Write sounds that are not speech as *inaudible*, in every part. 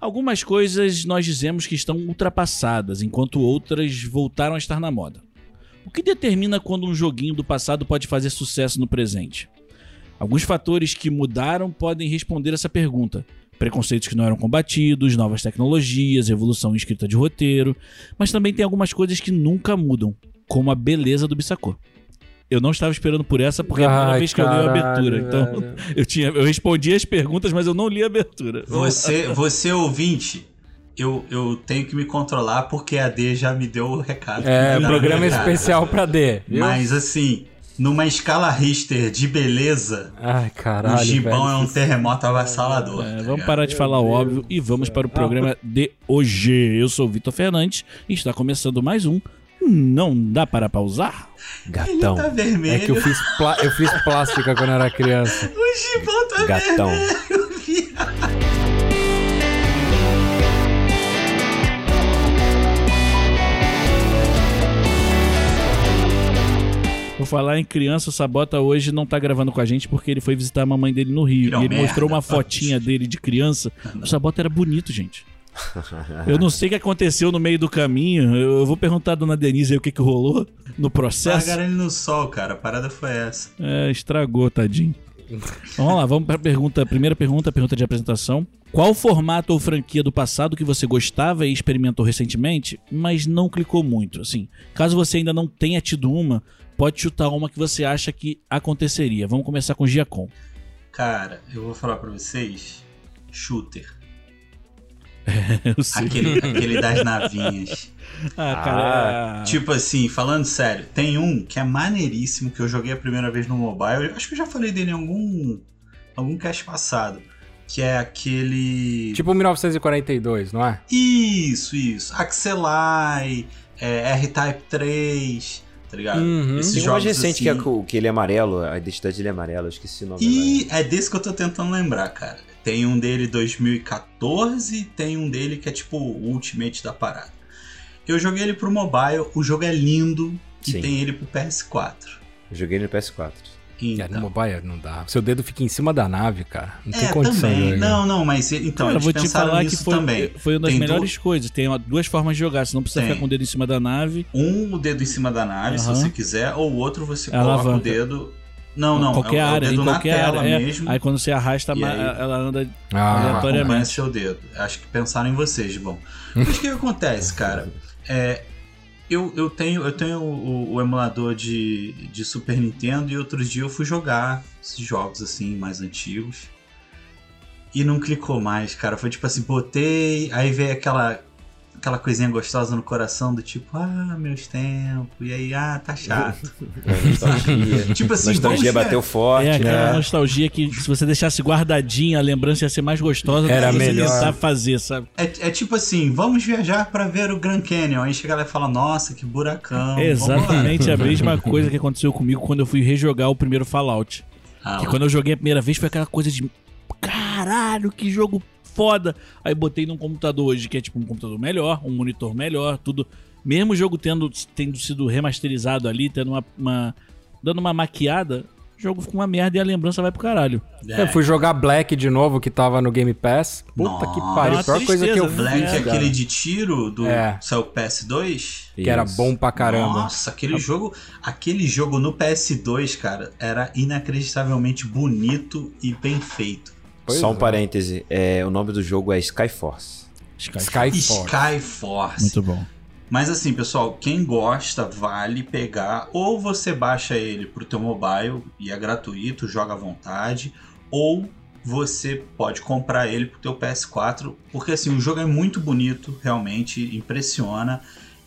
Algumas coisas nós dizemos que estão ultrapassadas, enquanto outras voltaram a estar na moda. O que determina quando um joguinho do passado pode fazer sucesso no presente? Alguns fatores que mudaram podem responder essa pergunta. Preconceitos que não eram combatidos, novas tecnologias, evolução escrita de roteiro, mas também tem algumas coisas que nunca mudam, como a beleza do Bissacô. Eu não estava esperando por essa porque é a primeira vez que eu li a abertura. Então, velho. *laughs* eu, tinha, eu respondi as perguntas, mas eu não li a abertura. Você, você ouvinte, eu, eu tenho que me controlar porque a D já me deu o recado. É, programa cara. especial pra D. Viu? Mas assim, numa escala Richter de beleza, Ai, caralho. o gibão velho. é um terremoto avassalador. É, tá vamos parar de falar o óbvio e vamos para o programa de hoje. Eu sou o Vitor Fernandes e está começando mais um Não Dá Para Pausar. Gatão. Ele tá vermelho. É que eu fiz, eu fiz plástica quando eu era criança. *laughs* O gibão tá Gatão. vermelho, viado. Vou falar em criança, o Sabota hoje não tá gravando com a gente porque ele foi visitar a mamãe dele no Rio. Virou e ele merda, mostrou uma fotinha dele de criança. O Sabota era bonito, gente. Eu não sei o que aconteceu no meio do caminho. Eu vou perguntar a dona Denise aí o que, que rolou no processo. Largaram ele no sol, cara. A parada foi essa. É, estragou, tadinho. Vamos lá, vamos para a pergunta, primeira pergunta, pergunta de apresentação. Qual formato ou franquia do passado que você gostava e experimentou recentemente, mas não clicou muito? Assim, caso você ainda não tenha tido uma, pode chutar uma que você acha que aconteceria. Vamos começar com Giacom. Cara, eu vou falar pra vocês. Shooter. *laughs* Eu sei. Aquele, aquele das navinhas. Ah, cara. Tipo assim, falando sério, tem um que é maneiríssimo que eu joguei a primeira vez no mobile. Eu acho que eu já falei dele em algum algum cast passado, que é aquele Tipo 1942, não é? Isso, isso. Axelai, é, R-Type 3, tá ligado? Uhum. Esses Tem um mais recente que, é, assim. que ele é amarelo, a identidade dele é amarela, eu esqueci o nome. E é desse que eu tô tentando lembrar, cara. Tem um dele 2014, tem um dele que é tipo o Ultimate da parada. Eu joguei ele pro mobile, o jogo é lindo e Sim. tem ele pro PS4. Eu joguei no PS4. É, no Então, mobile não dá. Seu dedo fica em cima da nave, cara. Não tem é, condição de também. Não, não, mas então, Cara, eu eles vou te pensaram falar que nisso foi, também. foi uma das Tem melhores coisas. Tem duas formas de jogar. Você não precisa Tem. ficar com o dedo em cima da nave. Um o dedo em cima da nave, se Aham. você quiser, ou o outro você É coloca alavanca. o dedo. Não, não, qualquer é, o- é área, dedo em na qualquer tela área. é. mesmo. Aí quando você arrasta, aí- ela anda Ah, aleatoriamente. acompanha seu dedo. Acho que pensaram em vocês, bom. Mas o que, que acontece, cara? É, eu, eu tenho, eu tenho o, o emulador de, de Super Nintendo e outro dia eu fui jogar esses jogos assim, mais antigos. E não clicou mais, cara. Foi tipo assim, botei, aí veio aquela, aquela coisinha gostosa no coração do tipo, ah, meus tempos. E aí, ah, tá chato. *laughs* É, nostalgia. *laughs* tipo assim, nostalgia bateu forte, É aquela né? nostalgia que se você deixasse guardadinha, a lembrança ia ser mais gostosa Era do que você melhor. tentar fazer, sabe? É, é tipo assim, vamos viajar pra ver o Grand Canyon. Aí chega lá e fala, nossa, que buracão. É lá." exatamente a mesma coisa que aconteceu comigo quando eu fui rejogar o primeiro Fallout. Ah, Que quando eu joguei a primeira vez foi aquela coisa de caralho, que jogo foda. Aí botei num computador hoje que é tipo um computador melhor, um monitor melhor, tudo. Mesmo o jogo tendo, tendo sido remasterizado ali, tendo uma, uma- dando uma maquiada, o jogo fica uma merda e a lembrança vai pro caralho. é. Eu fui jogar Black de novo, que tava no Game Pass. Puta que Nossa. pariu. É A pior uma coisa que eu tristeza, Black fiz, é cara. aquele de tiro do É. seu PS2. Que era bom pra caramba. Nossa, aquele jogo, aquele jogo no PS2, cara, era inacreditavelmente bonito e bem feito. Pois Só um é. parêntese, é, o nome do jogo é Skyforce. Sky- Skyforce. Skyforce. Muito bom. Mas assim, pessoal, quem gosta vale pegar ou você baixa ele pro teu mobile e é gratuito, joga à vontade, ou você pode comprar ele pro teu PS4, porque assim, o jogo é muito bonito, realmente impressiona.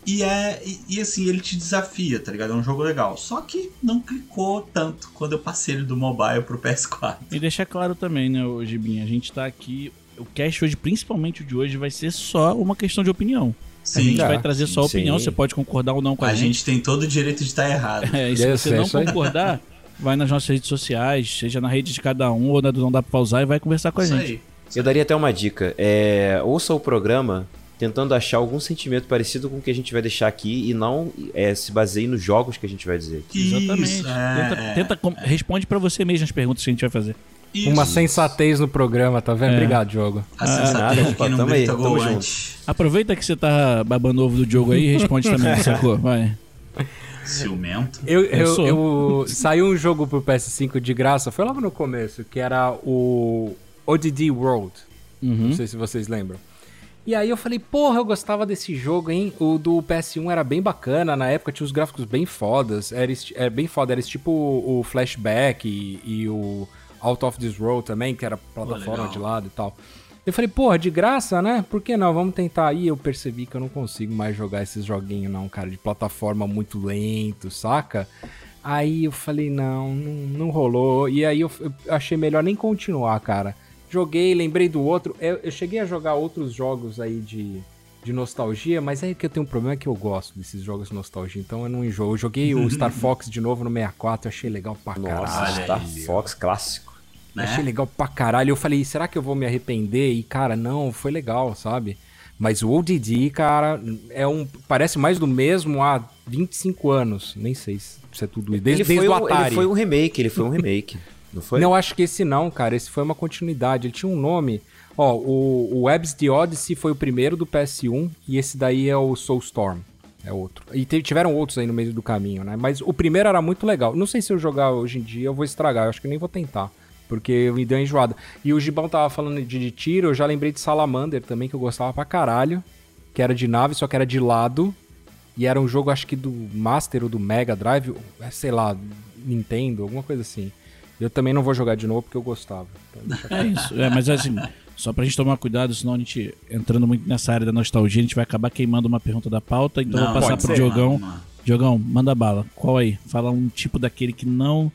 E é e, e, assim, ele te desafia, tá ligado? É um jogo legal. Só que não clicou tanto quando eu passei ele do mobile pro PS4. E deixar claro também, né, ô Gibinha, a gente tá aqui. O cast hoje, principalmente o de hoje, vai ser só uma questão de opinião. a gente Sim, vai trazer só a sim. opinião, você pode concordar ou não com a, a gente tem todo o direito de estar errado. *laughs* É, e se Yes, você é não concordar, vai nas nossas redes sociais, seja na rede de cada um ou na do Não Dá Pra Pausar e vai conversar com a Isso gente. aí. Eu daria até uma dica. É, ouça o programa tentando achar algum sentimento parecido com o que a gente vai deixar aqui e não é, se baseie nos jogos que a gente vai dizer. Exatamente. Isso, é, tenta, é. tenta responde pra você mesmo as perguntas que a gente vai fazer. Isso. Uma sensatez no programa, tá vendo? É. Obrigado, Diogo. A sensatez nada, quem não tamo aí, tamo junto. Aproveita que você tá babando ovo do jogo aí e responde *laughs* também, sacou? Vai. Ciumento. Eu, Eu eu, eu- saiu um jogo pro PS5 de graça, foi logo no começo, que era o ODD World. Uhum. Não sei se vocês lembram. E aí eu falei, porra, eu gostava desse jogo, hein? O do PS1 era bem bacana, na época tinha os gráficos bem fodas, era, era bem foda, era tipo o, Flashback e, e o Out of This World também, que era plataforma legal. de lado e tal. Eu falei, porra, de graça, né? Por que não? Vamos tentar. Aí eu percebi que eu não consigo mais jogar esses joguinhos, não, cara, de plataforma muito lento, saca? Aí eu falei, não, não, não rolou. E aí eu, eu achei melhor nem continuar, cara. Joguei, lembrei do outro. Eu, eu cheguei a jogar outros jogos aí de, de nostalgia, mas aí que eu tenho um problema é que eu gosto desses jogos de nostalgia, então eu não enjoo. Eu joguei o Star *laughs* Fox de novo no 64, eu achei legal pra Nossa, caralho. Star Fox clássico. Né? Achei legal pra caralho. Eu falei, será que eu vou me arrepender? E, cara, não, foi legal, sabe? Mas o ODD, cara, é um. Parece mais do mesmo há 25 anos. Nem sei se é tudo isso. Desde, ele, foi desde o um, Atari. ele foi um remake, ele foi um remake. *laughs* Não foi? Não, acho que esse não, cara. Esse foi uma continuidade. Ele tinha um nome. Ó, o, o Webs the Odyssey foi o primeiro do PS1 e esse daí é o Soulstorm. É outro. E tiveram outros aí no meio do caminho, né? Mas o primeiro era muito legal. Não sei se eu jogar hoje em dia eu vou estragar. Eu acho que nem vou tentar. Porque me deu uma enjoada. E o Gibão tava falando de, de tiro, eu já lembrei de Salamander também, que eu gostava pra caralho. Que era de nave, só que era de lado. E era um jogo, acho que do Master ou do Mega Drive, é, sei lá, Nintendo, alguma coisa assim. Eu também não vou jogar de novo porque eu gostava. Então, *laughs* É isso. É, mas assim, só pra gente tomar cuidado, senão a gente, entrando muito nessa área da nostalgia, a gente vai acabar queimando uma pergunta da pauta. Então eu vou passar pro ser, Diogão. mano. Diogão, manda bala. Qual aí? Fala um tipo daquele que não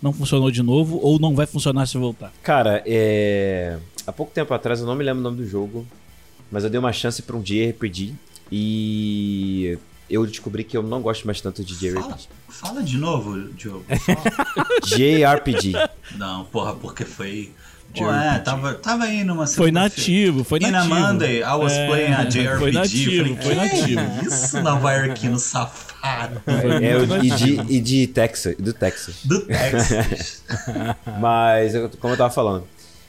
não funcionou de novo ou não vai funcionar se voltar. Cara, é... há pouco tempo atrás, eu não me lembro o nome do jogo, mas eu dei uma chance pra um JRPG e eu descobri que eu não gosto mais tanto de Fala, JRPG. fala de novo, Diogo. Fala. *laughs* JRPG. Não, porra, porque foi. Pô, é, tava, tava aí numa Foi nativo, foi E na nativo. Monday, I was É, playing a JRPG. Foi nativo, Falei, foi "Que nativo. Isso, nova-iorquino safado. é, o- e de, e de Texas, do Texas. Do Texas. *laughs* Mas, como eu tava falando.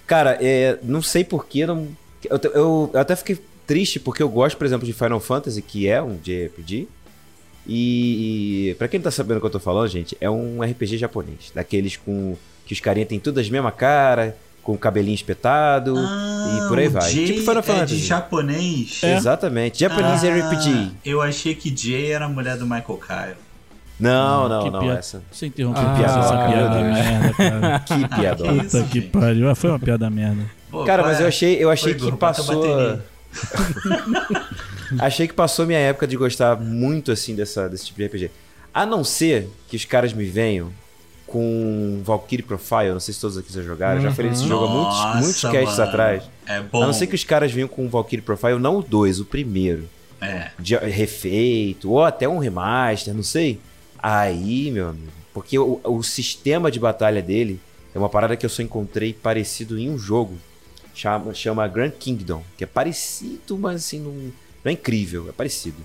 Cara, é, não sei porquê, não. Eu, eu- eu até fiquei triste porque eu gosto, por exemplo, de Final Fantasy, que é um JRPG. E, e pra quem não tá sabendo o que eu tô falando, gente, é um RPG japonês. Daqueles com. que os carinha tem tudo as mesma cara, com o cabelinho espetado e por aí Ah, o vai. J tipo Final é Fantasy. de japonês. Exatamente. Japanese Ah, RPG. Eu achei que Jay era a mulher do Michael Kyle. Não, Que não, não, piada- essa. Você interrompeu Ah, essa meu piada merda, cara. *laughs* Que piada. Puta que pariu. Ah, Foi uma piada merda. Pô, Cara, mas é? eu achei, eu achei que passou. *laughs* achei que passou minha época de gostar muito assim dessa, desse tipo de RPG. A não ser que os caras me venham com Valkyrie Profile, não sei se todos aqui já jogaram, já falei desse jogo há muitos, Nossa, muitos casts mano. atrás. É bom. A não ser que os caras venham com Valkyrie Profile, não o 2, o primeiro, É. de refeito, ou até um remaster, não sei. Aí, meu amigo, porque o, o sistema de batalha dele é uma parada que eu só encontrei parecido em um jogo. Chama, chama Grand Kingdom, que é parecido, mas assim, não, não é incrível, é parecido.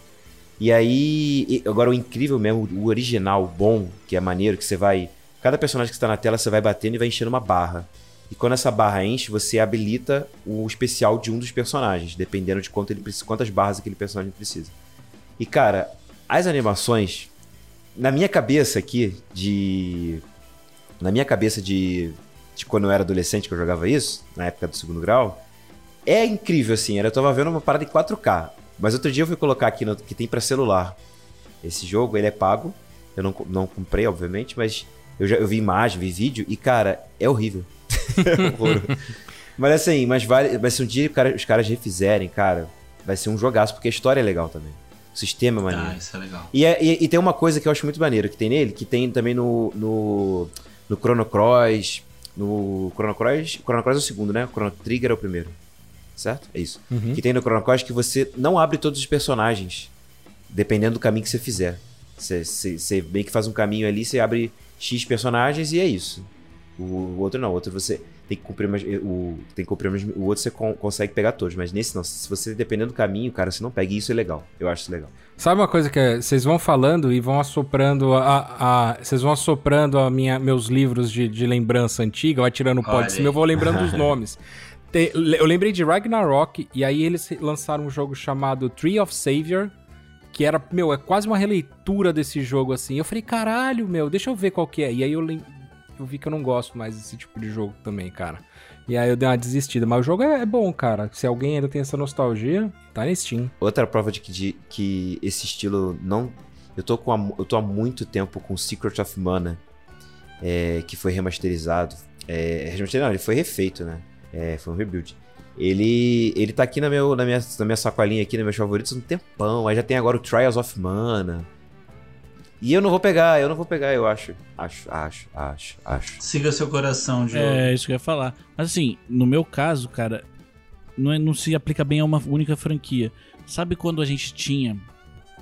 E aí, agora o incrível mesmo, o original, bom, que é maneiro, que você vai. Cada personagem que está na tela, você vai batendo e vai enchendo uma barra. E quando essa barra enche, você habilita o especial de um dos personagens, dependendo de quanto ele precisa, quantas barras aquele personagem precisa. E cara, as animações, na minha cabeça aqui, de. Na minha cabeça de, de quando eu era adolescente que eu jogava isso, na época do segundo grau, é incrível assim. Era, eu tava vendo uma parada em 4K. Mas outro dia eu fui colocar aqui no, que tem pra celular. Esse jogo, ele é pago. Eu não, não comprei, obviamente, mas eu já eu vi imagem, vi vídeo e, cara, é horrível. *laughs* É mas assim, mas vale, mas se um dia cara- os caras refizerem, cara, vai ser um jogaço, porque a história é legal também. O sistema é maneiro. Tá, isso é legal. E, é- e- e tem uma coisa que eu acho muito maneiro que tem nele, que tem também no, no, no Chrono Cross. No Chrono Cross. Chrono Cross é o segundo, né? O Chrono Trigger é o primeiro. Certo? É isso. Que tem no Chrono Cross que você não abre todos os personagens, dependendo do caminho que você fizer. Você meio que faz um caminho ali, você abre X personagens e é isso. O, o outro não, o outro você tem que cumprir mais, o tem que cumprir mais, o outro você con- consegue pegar todos, mas nesse não, se você dependendo do caminho, cara, você não pega e isso é legal. Eu acho isso legal. Sabe uma coisa que é, vocês vão falando e vão assoprando a, a- vocês vão assoprando a minha, meus livros de, de lembrança antiga, vai tirando o pó Olha de cima, eu vou lembrando os *laughs* nomes. Tem- eu lembrei de Ragnarok e aí eles lançaram um jogo chamado Tree of Savior, que era, meu, é quase uma releitura desse jogo assim. Eu falei, caralho, meu, deixa eu ver qual que é. E aí eu, eu vi que eu não gosto mais desse tipo de jogo também, cara. E aí eu dei uma desistida, mas o jogo é, é bom, cara. Se alguém ainda tem essa nostalgia, tá na Steam. Outra prova de que, de que esse estilo não. Eu tô, com há- eu tô há muito tempo com Secret of Mana, é, que foi remasterizado. É, não, ele foi refeito, né? É, foi um rebuild. Ele, ele tá aqui na, meu, na, minha, na minha sacolinha, aqui, nos meus favoritos, um tempão. Aí já tem agora o Trials of Mana. E eu não vou pegar, eu não vou pegar, eu acho. Acho, acho, acho, acho. Siga seu coração, Diogo. É, isso que eu ia falar. Mas assim, no meu caso, cara, não, é- não se aplica bem a uma única franquia. Sabe quando a gente tinha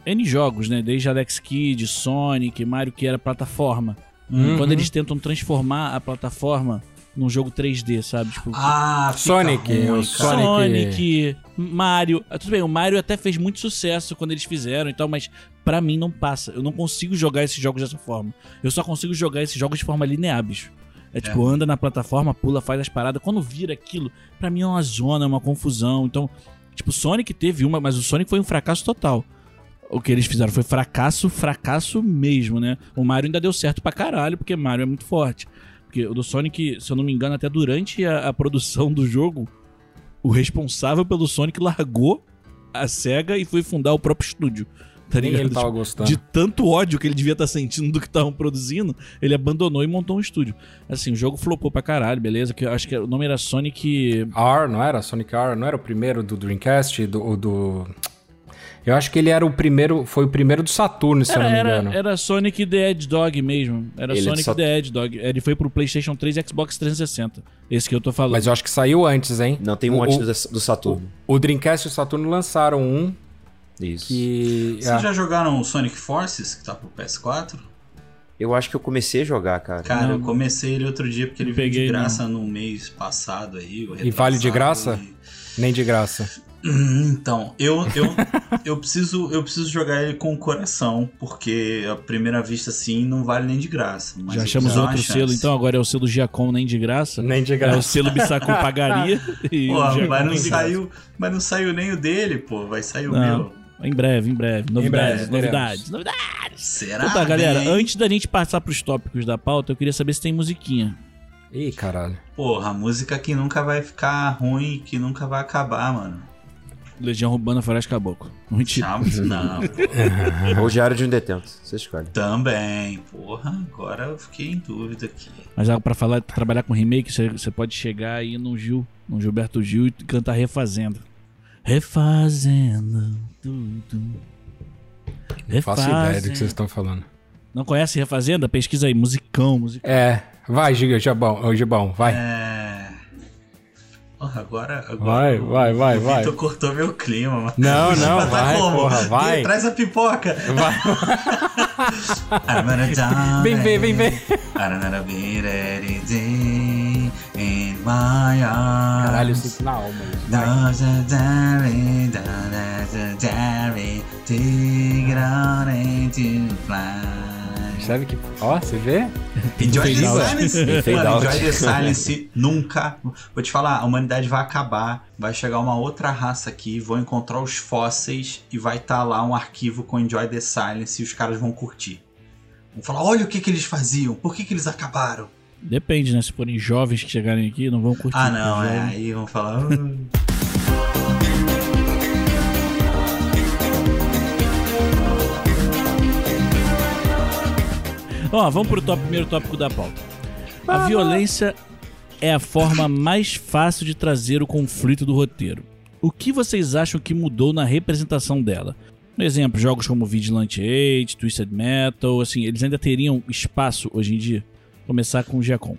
N jogos, né? Desde Alex Kidd, Sonic, Mario, que era plataforma. Uhum. Quando eles tentam transformar a plataforma num jogo 3D, sabe? Tipo, Ah, Sonic, ruim. Sonic- Sonic, Mario. Ah, Tudo bem, o Mario até fez muito sucesso quando eles fizeram e tal, mas pra mim não passa. Eu não consigo jogar esses jogos dessa forma. Eu só consigo jogar esses jogos de forma linear, bicho. É tipo, anda na plataforma, pula, faz as paradas. Quando vira aquilo, pra mim é uma zona, é uma confusão. Então, tipo, Sonic teve uma, mas o Sonic foi um fracasso total. O que eles fizeram foi fracasso, fracasso mesmo, né? O Mario ainda deu certo pra caralho, porque Mario é muito forte. Porque o do Sonic, se eu não me engano, até durante a, a produção do jogo, o responsável pelo Sonic largou a SEGA e foi fundar o próprio estúdio. Tá Nem ligado? ele tava Tipo, gostando. de tanto ódio que ele devia estar sentindo do que estavam produzindo, ele abandonou e montou um estúdio. Assim, o jogo flopou pra caralho, beleza? Que eu acho que o nome era Sonic. R, não era? Sonic R, não era o primeiro do Dreamcast? Do, do... Eu acho que ele era o primeiro, foi o primeiro do Saturno, se eu Era, não me era, engano. era Sonic the Hedgehog mesmo. Era Ele é de Sonic Sat- the Hedgehog. Ele foi pro PlayStation 3 e Xbox 360. Esse que eu tô falando. Mas eu acho que saiu antes, hein? Não, tem um O- antes o, do, Saturno. o Dreamcast e o Saturno lançaram um Isso. que... Vocês já jogaram o Sonic Forces, que tá pro PS4? Eu acho que eu comecei a jogar, cara. Cara, Não. eu comecei ele outro dia porque ele Não veio de graça no mês passado aí. o E vale de graça? e- Nem de graça. Hum, Então, eu, eu, *laughs* eu, preciso, eu preciso jogar ele com o coração, porque à primeira vista, assim, não vale nem de graça. Mas Já achamos outro chance. selo, então agora é o selo Giacom nem de graça. Nem de É o graça. selo Bissacu *laughs* pagaria. e o Pô, mas não, graça. saiu, mas não saiu nem o dele, pô. Vai sair o Não. meu. Em breve, em breve. Novidades, breve, novidades, novidades. Será? Então tá, galera, bem? antes da gente passar pros tópicos da pauta, eu queria saber se tem musiquinha. Ih, caralho. Porra, a música que nunca vai ficar ruim, que nunca vai acabar, mano. Legião Urbana Floresta Caboclo. Mentira. Chaves? Não. *laughs* Ou Diário de um Detento. Você escolhe. Também. Porra, agora eu fiquei em dúvida aqui. Mas ah, pra falar, pra trabalhar com remake, você você pode chegar aí no Gil, no Gilberto Gil e cantar Refazendo. Refazendo tudo. Não faço ideia do que Refazendo. vocês estão falando. Não conhece Refazenda? Pesquisa aí, musicão, musicão. É, vai, Giga, ô, Gibão, vai. É. Porra, agora. agora Vai, o- vai, vai, o vai. Vitor cortou meu clima, mano. Não, O *laughs* não, vai, porra, vai. Traz a pipoca. Vai. *laughs* Vem ver, vem ver. Caralho, eu sinto na alma isso. Vai. Sabe que. Ó, você vê? *laughs* Enjoy the silence. Mano. Enjoy the silence nunca. Vou te falar, a humanidade vai acabar. Vai chegar uma outra raça aqui, vão encontrar os fósseis e vai estar lá um arquivo com Enjoy the silence e os caras vão curtir. Vão falar: olha o que, que eles faziam, por que, que eles acabaram? Depende, né? Se forem jovens que chegarem aqui, não vão curtir. Ah, não, é. Aí vão falar. Ó, vamos pro top, primeiro tópico da pauta. A violência é a forma mais fácil de trazer o conflito do roteiro. O que vocês acham que mudou na representação dela? Por exemplo, jogos como Vigilante 8, Twisted Metal, assim, eles ainda teriam espaço hoje em dia? Começar com o Giacom.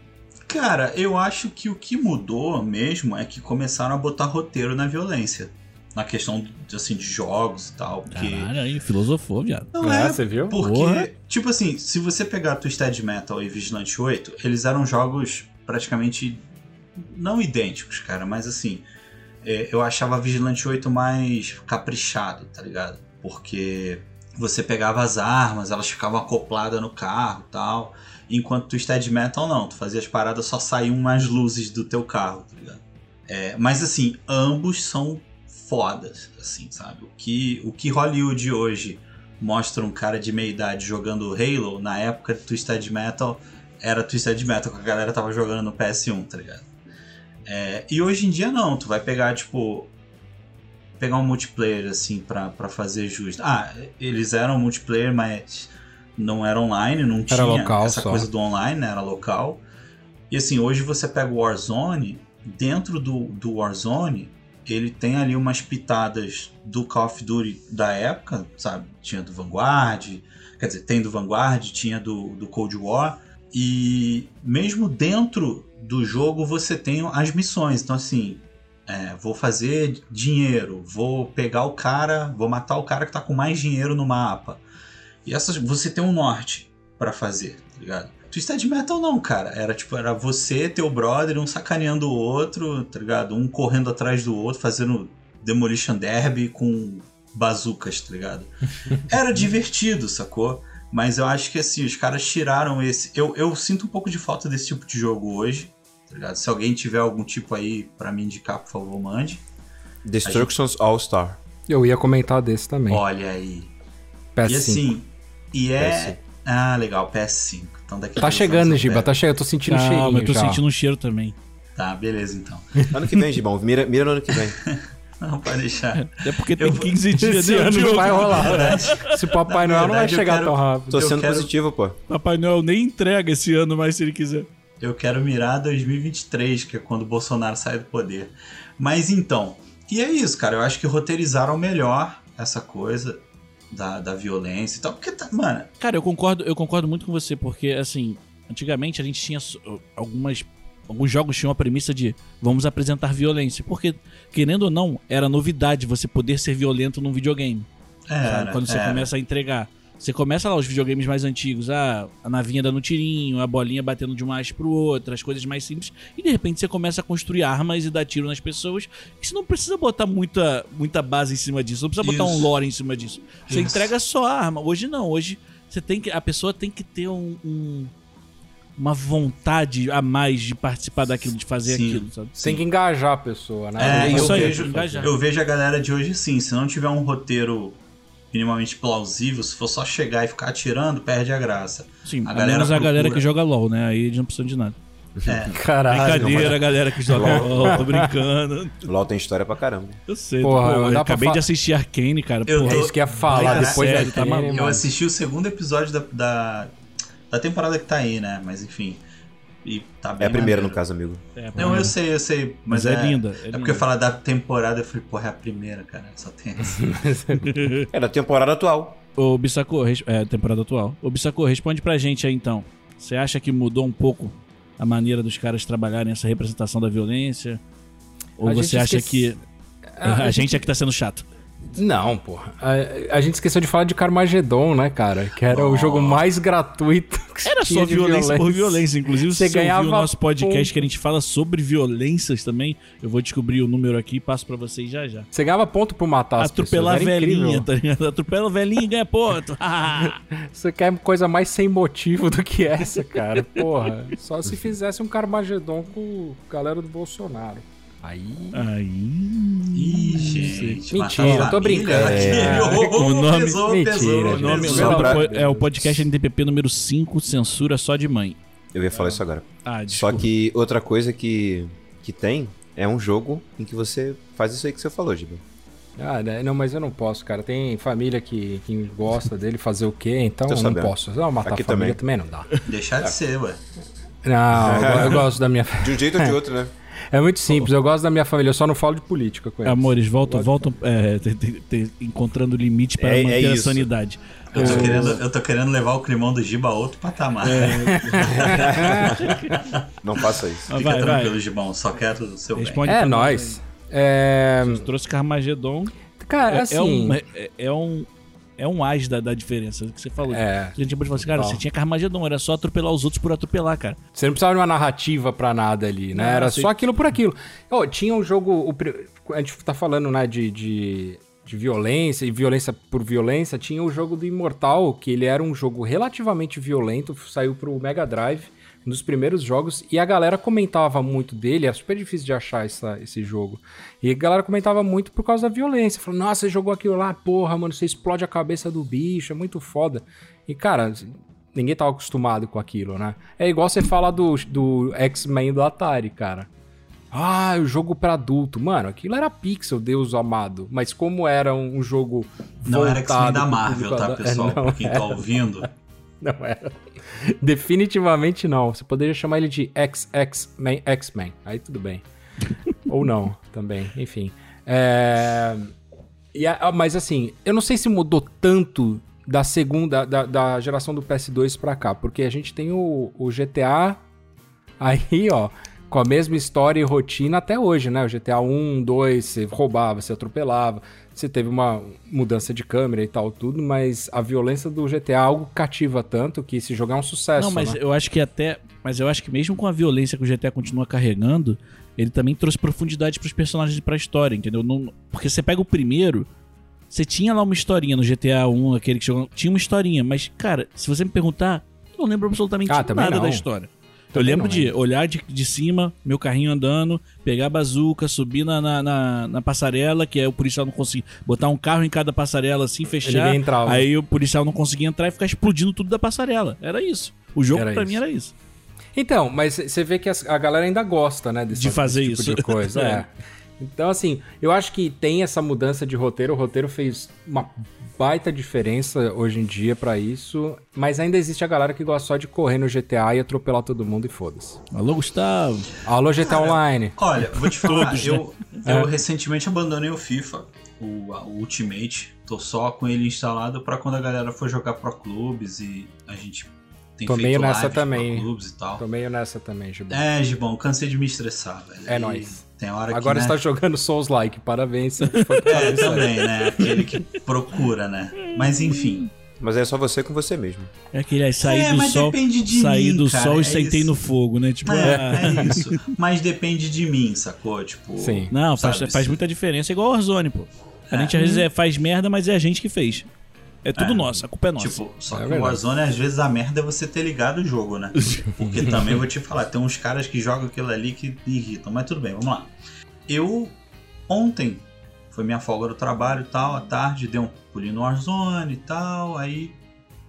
Cara, eu acho que o que mudou mesmo é que começaram a botar roteiro na violência. Na questão de, assim, de jogos e tal. Porque... Caralho, aí, filosofou, viado. Não É, é, você viu? Porque, Porra. tipo assim, se você pegar Twisted Metal e Vigilante 8, eles eram jogos praticamente não idênticos, cara, mas assim, é, eu achava Vigilante 8 mais caprichado, tá ligado? Porque você pegava as armas, elas ficavam acopladas no carro e tal, enquanto Twisted Metal não, tu fazia as paradas, só saíam mais luzes do teu carro, tá ligado? É, mas assim, ambos são fodas, assim, sabe? O que, o que Hollywood hoje mostra um cara de meia idade jogando Halo, na época do Twisted Metal, era Twisted Metal que a galera tava jogando no PS1, tá ligado? É, e hoje em dia não, tu vai pegar, tipo, pegar um multiplayer, assim, pra, pra fazer justo. Ah, eles eram multiplayer, mas não era online, não tinha local essa só. coisa do online, né? Era local. E assim, hoje você pega o Warzone, dentro do, do Warzone, ele tem ali umas pitadas do Call of Duty da época, sabe? Tinha do Vanguard, quer dizer, tem do Vanguard, tinha do, do Cold War. E mesmo dentro do jogo você tem as missões. Então, assim, é, vou fazer dinheiro, vou pegar o cara, vou matar o cara que tá com mais dinheiro no mapa. E essas você tem um norte pra fazer, tá ligado? Twisted Metal não, cara. Era tipo, era você, teu brother, um sacaneando o outro, tá ligado? Um correndo atrás do outro, fazendo Demolition Derby com bazucas, tá ligado? *laughs* Era divertido, sacou? Mas eu acho que assim, os caras tiraram esse. Eu, eu sinto um pouco de falta desse tipo de jogo hoje, tá ligado? Se alguém tiver algum tipo aí pra me indicar, por favor, mande. Destructions All-Star. Eu ia comentar desse também. Olha aí. PS5. E assim, e é. PS5. Ah, legal, PS5. Então daqui a Tá chegando, eu Giba, tá chegando. Eu tô sentindo cheirinho eu tô já. sentindo um cheiro também. Tá, beleza então. *laughs* Ano que vem, Gibão. Mira, mira no ano que vem. *laughs* Não, pode deixar. É porque tem Eu vou- 15 dias Esse né, ano não vai rolar, né? *laughs* Se o Papai Na Noel não vai verdade, chegar quero- tão rápido. Tô sendo quero- positivo, pô. Papai Noel nem entrega esse ano mais se ele quiser. Eu quero mirar 2023, que é quando o Bolsonaro sai do poder. Mas então, e é isso, cara. Eu acho que roteirizaram melhor essa coisa da, da violência e tal. Porque, tá, mano, Cara, eu concordo, eu concordo muito com você, porque assim, antigamente a gente tinha so- algumas. Alguns jogos tinham a premissa de vamos apresentar violência. Porque, querendo ou não, era novidade você poder ser violento num videogame. sabe? era, Quando você era. começa a entregar. Você começa lá os videogames mais antigos, ah, a navinha dando tirinho, a bolinha batendo de um mais pro outro, as coisas mais simples, e de repente você começa a construir armas e dar tiro nas pessoas, e você não precisa botar muita, muita base em cima disso, não precisa botar um Isso. lore em cima disso. Você Isso. entrega só a arma. Hoje não, hoje você tem que. A pessoa tem que ter um. um- uma vontade a mais de participar daquilo, de fazer Sim. aquilo, sabe? Tem que engajar a pessoa, né? É, Não eu isso aí, vejo, eu vejo a galera de hoje assim, se não tiver um roteiro minimamente plausível, se for só chegar e ficar atirando, perde a graça. Sim, A galera menos a galera que joga LOL, né? Aí eles não precisam de nada. É, *laughs* Caralho. Brincadeira, a galera que joga LOL, tô brincando. *laughs* LoL tem história pra caramba. Eu sei, Porra, pô, não eu acabei fa- de assistir Arcane, cara. Eu porra. É isso que ia falar Cara, depois sério, da tá eu assisti o segundo episódio da, da, da temporada que tá aí, né? Mas enfim. E tá bem É a primeira, maneiro. no caso, amigo. É, Não, eu sei, eu sei. Mas, Mas é linda, é É, linda. porque eu falo da temporada, eu falei, porra, é a primeira, cara. Só tem essa. *laughs* *laughs* É da temporada atual. Ô, Bissacô, é, temporada atual. Ô, Bissacô, responde pra gente aí então. Você acha que mudou um pouco a maneira dos caras trabalharem essa representação da violência? Ou A você gente acha esquece- que *laughs* a, gente é que tá sendo chato? Não, porra. A, a gente esqueceu de falar de Carmageddon, né, cara? Que era o Oh. jogo mais gratuito. que Era tinha só de violência, por violência. Inclusive, Você se você ouviu o nosso podcast ponto. que a gente fala sobre violências também, eu vou descobrir o número aqui e passo pra vocês já já. Você ganhava ponto por matar as Atropelar a pessoas. Era velhinha, incrível. tá ligado? Atropela velhinha e ganha ponto. *laughs* *laughs* Você quer coisa mais sem motivo do que essa, cara. Porra. Só se fizesse um Carmageddon com a galera do Bolsonaro. Aí. Aí. Ih, gente. Mentira, eu tô brincando. É. O nome- pesou, Mentira, pesou. O nome pesou. Pra- é o podcast NTPP número 5, censura só de mãe. Eu ia falar isso agora. Ah, Só que outra coisa que, que tem é um jogo em que você faz isso aí que você falou, Giba. Ah, né? não, mas eu não posso, cara. Tem família que, que gosta dele fazer o quê? Então eu não posso. Não, matar Aqui a família também. também. não dá. *laughs* Deixar de ser, ué. *laughs* Não, eu, eu gosto da minha. De um jeito ou de *laughs* outro, né? É muito simples, eu gosto da minha família, eu só não falo de política com eles. Amores, voltam, voltam é, te- te- te- encontrando limite para É- é manter a isso. sanidade. Eu tô, Eu- querendo, eu tô querendo levar o climão do Giba a outro patamar. *laughs* Não faça isso. Ah, Fica vai, tranquilo, vai. Gibão. Só quero o seu bem. Responde É pra nós nóis. É... Você trouxe Carmageddon. Cara, É, assim... é um, é, é um. É um as da, da diferença que você falou. É. A gente pode falar assim, cara, Total. você tinha Carmageddon, era só atropelar os outros por atropelar, cara. Você não precisava de uma narrativa pra nada ali, né? Não, Era você- só aquilo por aquilo. Ó, tinha um jogo. o a gente tá falando, né, de, de, de violência e violência por violência. Tinha o jogo do Imortal, que ele era um jogo relativamente violento, saiu pro Mega Drive, um dos primeiros jogos, e a galera comentava muito dele. Era super difícil de achar essa, esse jogo. E a galera comentava muito por causa da violência. Falou, nossa, você jogou aquilo lá, porra, mano, você explode a cabeça do bicho, é muito foda. E, cara, ninguém tava acostumado com aquilo, né? É igual você fala do, do X-Men do Atari, cara. Ah, o jogo pra adulto. Mano, aquilo era pixel, Deus amado. Mas como era um, jogo Não era X-Men da Marvel, tá, *laughs* pessoal? É, pra quem tá ouvindo. *laughs* não era. Definitivamente não. Você poderia chamar ele de XX-Men, X-Men. Aí tudo bem. *laughs* Ou não, também. Enfim. É... e a- mas assim, eu não sei se mudou tanto da segunda, da, da geração do PS2 pra cá, porque a gente tem o, o GTA aí, ó, com a mesma história e rotina até hoje, né? O GTA 1, 2, você roubava, você atropelava, você teve uma mudança de câmera e tal, tudo, mas a violência do GTA é algo cativa tanto que esse jogo é um sucesso, Não, mas né? eu acho que até. Mas eu acho que mesmo com a violência que o GTA continua carregando, ele também trouxe profundidade pros personagens e pra história, entendeu? Não- porque você pega o primeiro, você tinha lá uma historinha no GTA 1, aquele que chegou. Tinha uma historinha, mas, cara, se você me perguntar, eu não lembro absolutamente Ah, nada não. da história. Eu lembro de é. olhar de, de cima, meu carrinho andando, pegar a bazuca, subir na, na, na- na passarela, que aí o policial não conseguia. Botar um carro em cada passarela assim, fechar. Entrava. Aí o policial não conseguia entrar e ficar explodindo tudo da passarela. Era isso. O jogo isso. mim era isso. Então, mas você vê que a galera ainda gosta, né? Desse, De fazer desse isso. Tipo de *laughs* coisa. É. é. Então, assim, eu acho que tem essa mudança de roteiro. O roteiro fez uma baita diferença hoje em dia pra isso. Mas ainda existe a galera que gosta só de correr no GTA e atropelar todo mundo e foda-se. Alô, Gustavo. Alô, GTA Online. Olha, vou te falar, Todos, eu, É. eu recentemente abandonei o FIFA, o, a- o Ultimate. Tô só com ele instalado pra quando a galera for jogar pro clubes e a gente tem Tô meio nessa também. pro clubes e tal. Tô meio nessa também, Gibão. É, Gibão, cansei de me estressar, velho. É E nóis. Tem hora Agora que, você né, jogando Souls-like. Parabéns. você *laughs* foi pra É, também, né? Aquele que procura, né? Mas enfim. Mas é só você com você mesmo. É aquele aí, sair É, do mas sol. depende de Sair mim, do cara, sol é e sentei isso. no fogo, né? Tipo, ah, É, é *laughs* isso. Mas depende de mim, sacou? Tipo. Sim. Não, faz, sabe, faz muita diferença. É igual o Warzone, pô. A É. gente às vezes é- faz merda, mas é a gente que fez. É tudo É. nosso, a culpa é nossa. Tipo, só É que o. Warzone, às vezes, a merda é você ter ligado o jogo, né? *laughs* Porque também vou te falar, tem uns caras que jogam aquilo ali que irritam. Mas tudo bem, vamos lá. Eu, ontem, foi minha folga do trabalho e tal, à tarde, dei um pulinho no Warzone e tal, aí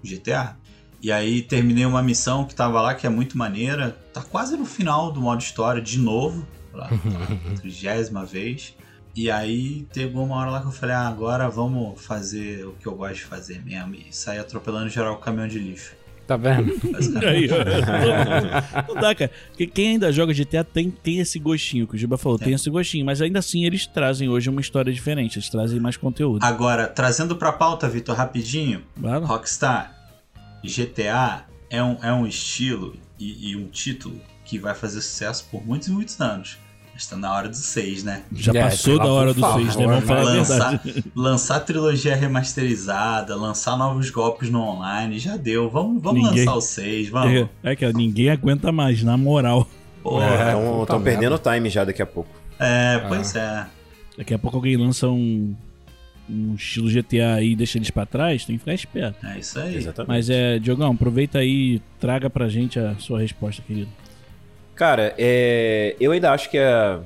GTA. E aí terminei uma missão que tava lá, que é muito maneira. Tá quase no final do modo história, de novo. Lá, pela *laughs* trigésima vez. E aí teve uma hora lá que eu falei, ah, agora vamos fazer o que eu gosto de fazer mesmo. E sair atropelando geral o caminhão de lixo. Tá vendo? basicamente. Aí, ó. *laughs* não dá, cara. Porque Quem ainda joga GTA tem, tem esse gostinho, que o Giba falou, É. tem esse gostinho. Mas ainda assim eles trazem hoje uma história diferente, eles trazem mais conteúdo. Agora, trazendo pra pauta, Vitor, rapidinho. Lá. Rockstar, GTA é um, é um estilo e, e um título que vai fazer sucesso por muitos e muitos anos. Mas tá na hora do 6, né? Já É, passou da hora do favor, 6, né? Vamos falar a lançar, verdade. lançar trilogia remasterizada, lançar novos golpes no online, já deu. Vamos, vamos Ninguém- lançar o 6, vamos. É, é que ninguém aguenta mais, na moral. Porra. É, Estão puta perdendo time já daqui a pouco. É, pois é. Daqui a pouco alguém lança um, um estilo GTA aí e deixa eles pra trás, tem que ficar esperto. É isso aí. Exatamente. Mas é, Diogão, aproveita aí e traga pra gente a sua resposta, querido. Cara, é, eu ainda acho que a,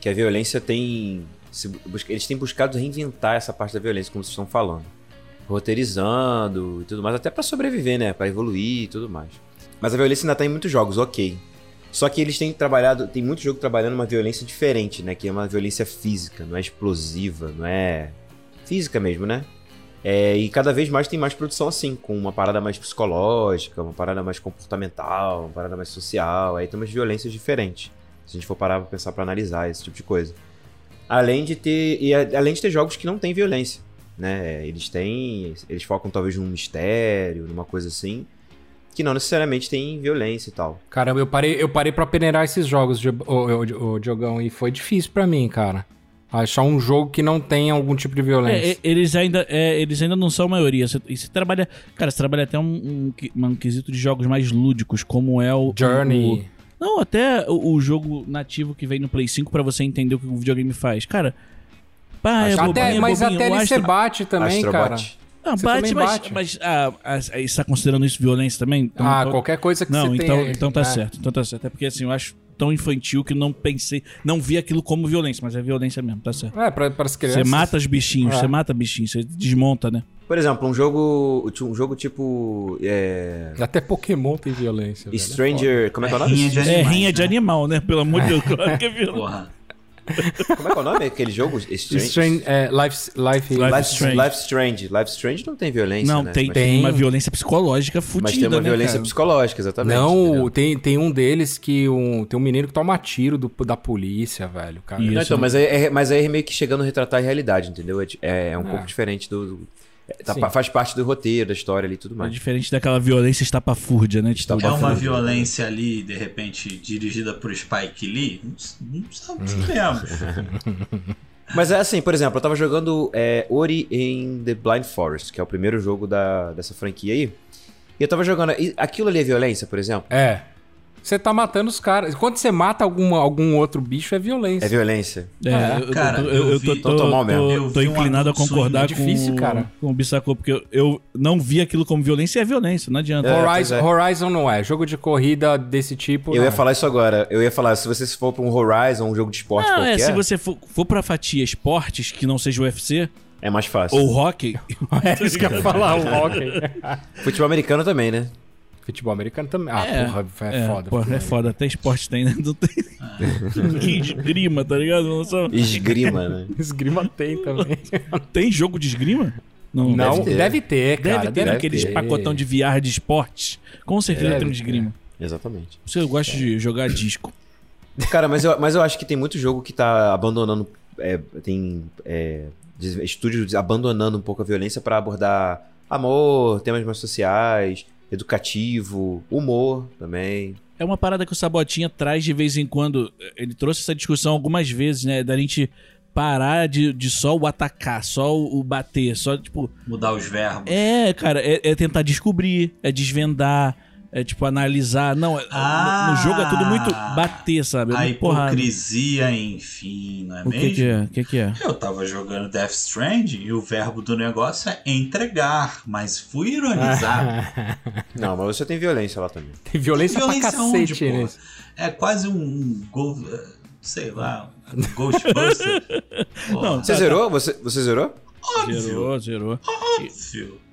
que a violência tem. se eles têm buscado reinventar essa parte da violência, como vocês estão falando. Roteirizando e tudo mais, até pra sobreviver, né? Pra evoluir e tudo mais. Mas a violência ainda tá em muitos jogos, ok. Só que eles têm trabalhado. Tem muito jogo trabalhando uma violência diferente, né? Que é uma violência física, não é explosiva, não é. física mesmo, né? É, e cada vez mais tem mais produção assim, com uma parada mais psicológica, uma parada mais comportamental, uma parada mais social. Aí tem umas violências diferentes. Se a gente for parar pra pensar pra analisar esse tipo de coisa. Além de ter. E a- além de ter jogos que não tem violência. Né? Eles têm. Eles focam talvez num mistério, numa coisa assim. que não necessariamente tem violência e tal. Caramba, eu parei, eu parei pra peneirar esses jogos, o, Diogão, e foi difícil pra mim, cara. Achar um jogo que não tenha algum tipo de violência. É, é, eles, ainda, é, eles ainda não são a maioria. Você, você trabalha. Cara, você trabalha até um, um, um, quesito de jogos mais lúdicos, como é o. Journey. O, não, até o, o, jogo nativo que vem no Play 5 para você entender o que o videogame faz. Cara. Pá, é até, bobinho, mas bobinho, até ele Astro... bate também, cara. Não, bate, mas, bate. mas ah, ah, você está considerando isso violência também? Então, ah, qualquer coisa que não, você então, tenha... então tá é. certo. Então tá certo. É porque assim, eu acho tão infantil que não pensei, não vi aquilo como violência, mas é violência mesmo, tá certo. É, para as crianças. Você mata os bichinhos, é. você mata bichinhos, você desmonta, né? Por exemplo, um jogo, um jogo tipo. É... Até Pokémon tem violência. Stranger. Velho. Como é que é o nome? É, é rinha né? de animal, né? Pelo amor de Deus, *laughs* claro que é violência. Porra. Como é que é o nome daquele jogo? Strange? Strange é, Life, Life, Life, Life, Strange. Life Strange. Life Strange não tem violência, Não, né? tem, tem uma violência psicológica fudida, Mas tem uma né, violência cara? psicológica, exatamente. Não, tem, tem um deles que um, tem um menino que toma tiro do, da polícia, velho. Cara. Não, então, mas, é, mas aí é meio que chegando a retratar a realidade, entendeu? É, é, é um é. pouco diferente do, do tá, faz parte do roteiro, da história ali e tudo mais. É diferente daquela violência estapafúrdia, né? De é uma violência ali, de repente, dirigida por Spike Lee? Não, não sabemos. *laughs* Mas é assim, por exemplo, eu tava jogando é, Ori em The Blind Forest, que é o primeiro jogo da, dessa franquia aí. E eu tava jogando. Aquilo ali é violência, por exemplo? É. Você tá matando os caras. Quando você mata algum, algum outro bicho, é violência. É violência. É, é eu, cara, eu, eu, eu tô, tô, tô, tô, tô inclinado um a concordar é difícil, com, cara. com o Bissacô, porque eu, eu não vi aquilo como violência e é violência, não adianta. É, Horizon, é. Horizon não é. Jogo de corrida desse tipo. Eu ia é. falar isso agora. Eu ia falar, se você for pra um Horizon, um jogo de esporte não, qualquer... É, se você for, for pra fatia esportes que não seja UFC... É mais fácil. Ou hockey. *laughs* é isso que eu ia falar, o hockey. Futebol americano também, né? Futebol americano também. Ah, é, porra, é, é foda. Porra, é foda. Até esporte tem, né? Não tem. *laughs* esgrima, tá ligado? Só... Esgrima, né? *laughs* esgrima tem também. *laughs* tem jogo de esgrima? Não, não deve, ter. deve ter, cara. Deve ter deve aqueles ter. pacotão de VR de esportes. Com certeza deve tem um esgrima. Exatamente. Você gosta é. de jogar disco. Cara, mas eu, mas eu acho que tem muito jogo que tá abandonando. É, tem é, estúdios abandonando um pouco a violência para abordar amor, temas mais sociais educativo, humor também. É uma parada que o Sabotinha traz de vez em quando. Ele trouxe essa discussão algumas vezes, né? Da gente parar de, de só o atacar, só o bater, só tipo. Mudar os verbos. É, cara, é, é tentar descobrir, é desvendar é tipo analisar. Não, ah, no, no, jogo é tudo muito bater, sabe? É a hipocrisia, porrada. enfim, não é o mesmo? O que, que, é? O que, que, é? Eu tava jogando Death Stranding e o verbo do negócio é entregar, mas fui ironizar. *laughs* não, mas você tem violência lá também. Tem violência, tem violência pra cacete, onde, né? É quase um, gol, sei lá, um Ghostbuster. *laughs* não, você tá, zerou? Tá. Você, você zerou? Óbvio. Zerou, zerou. Óbvio.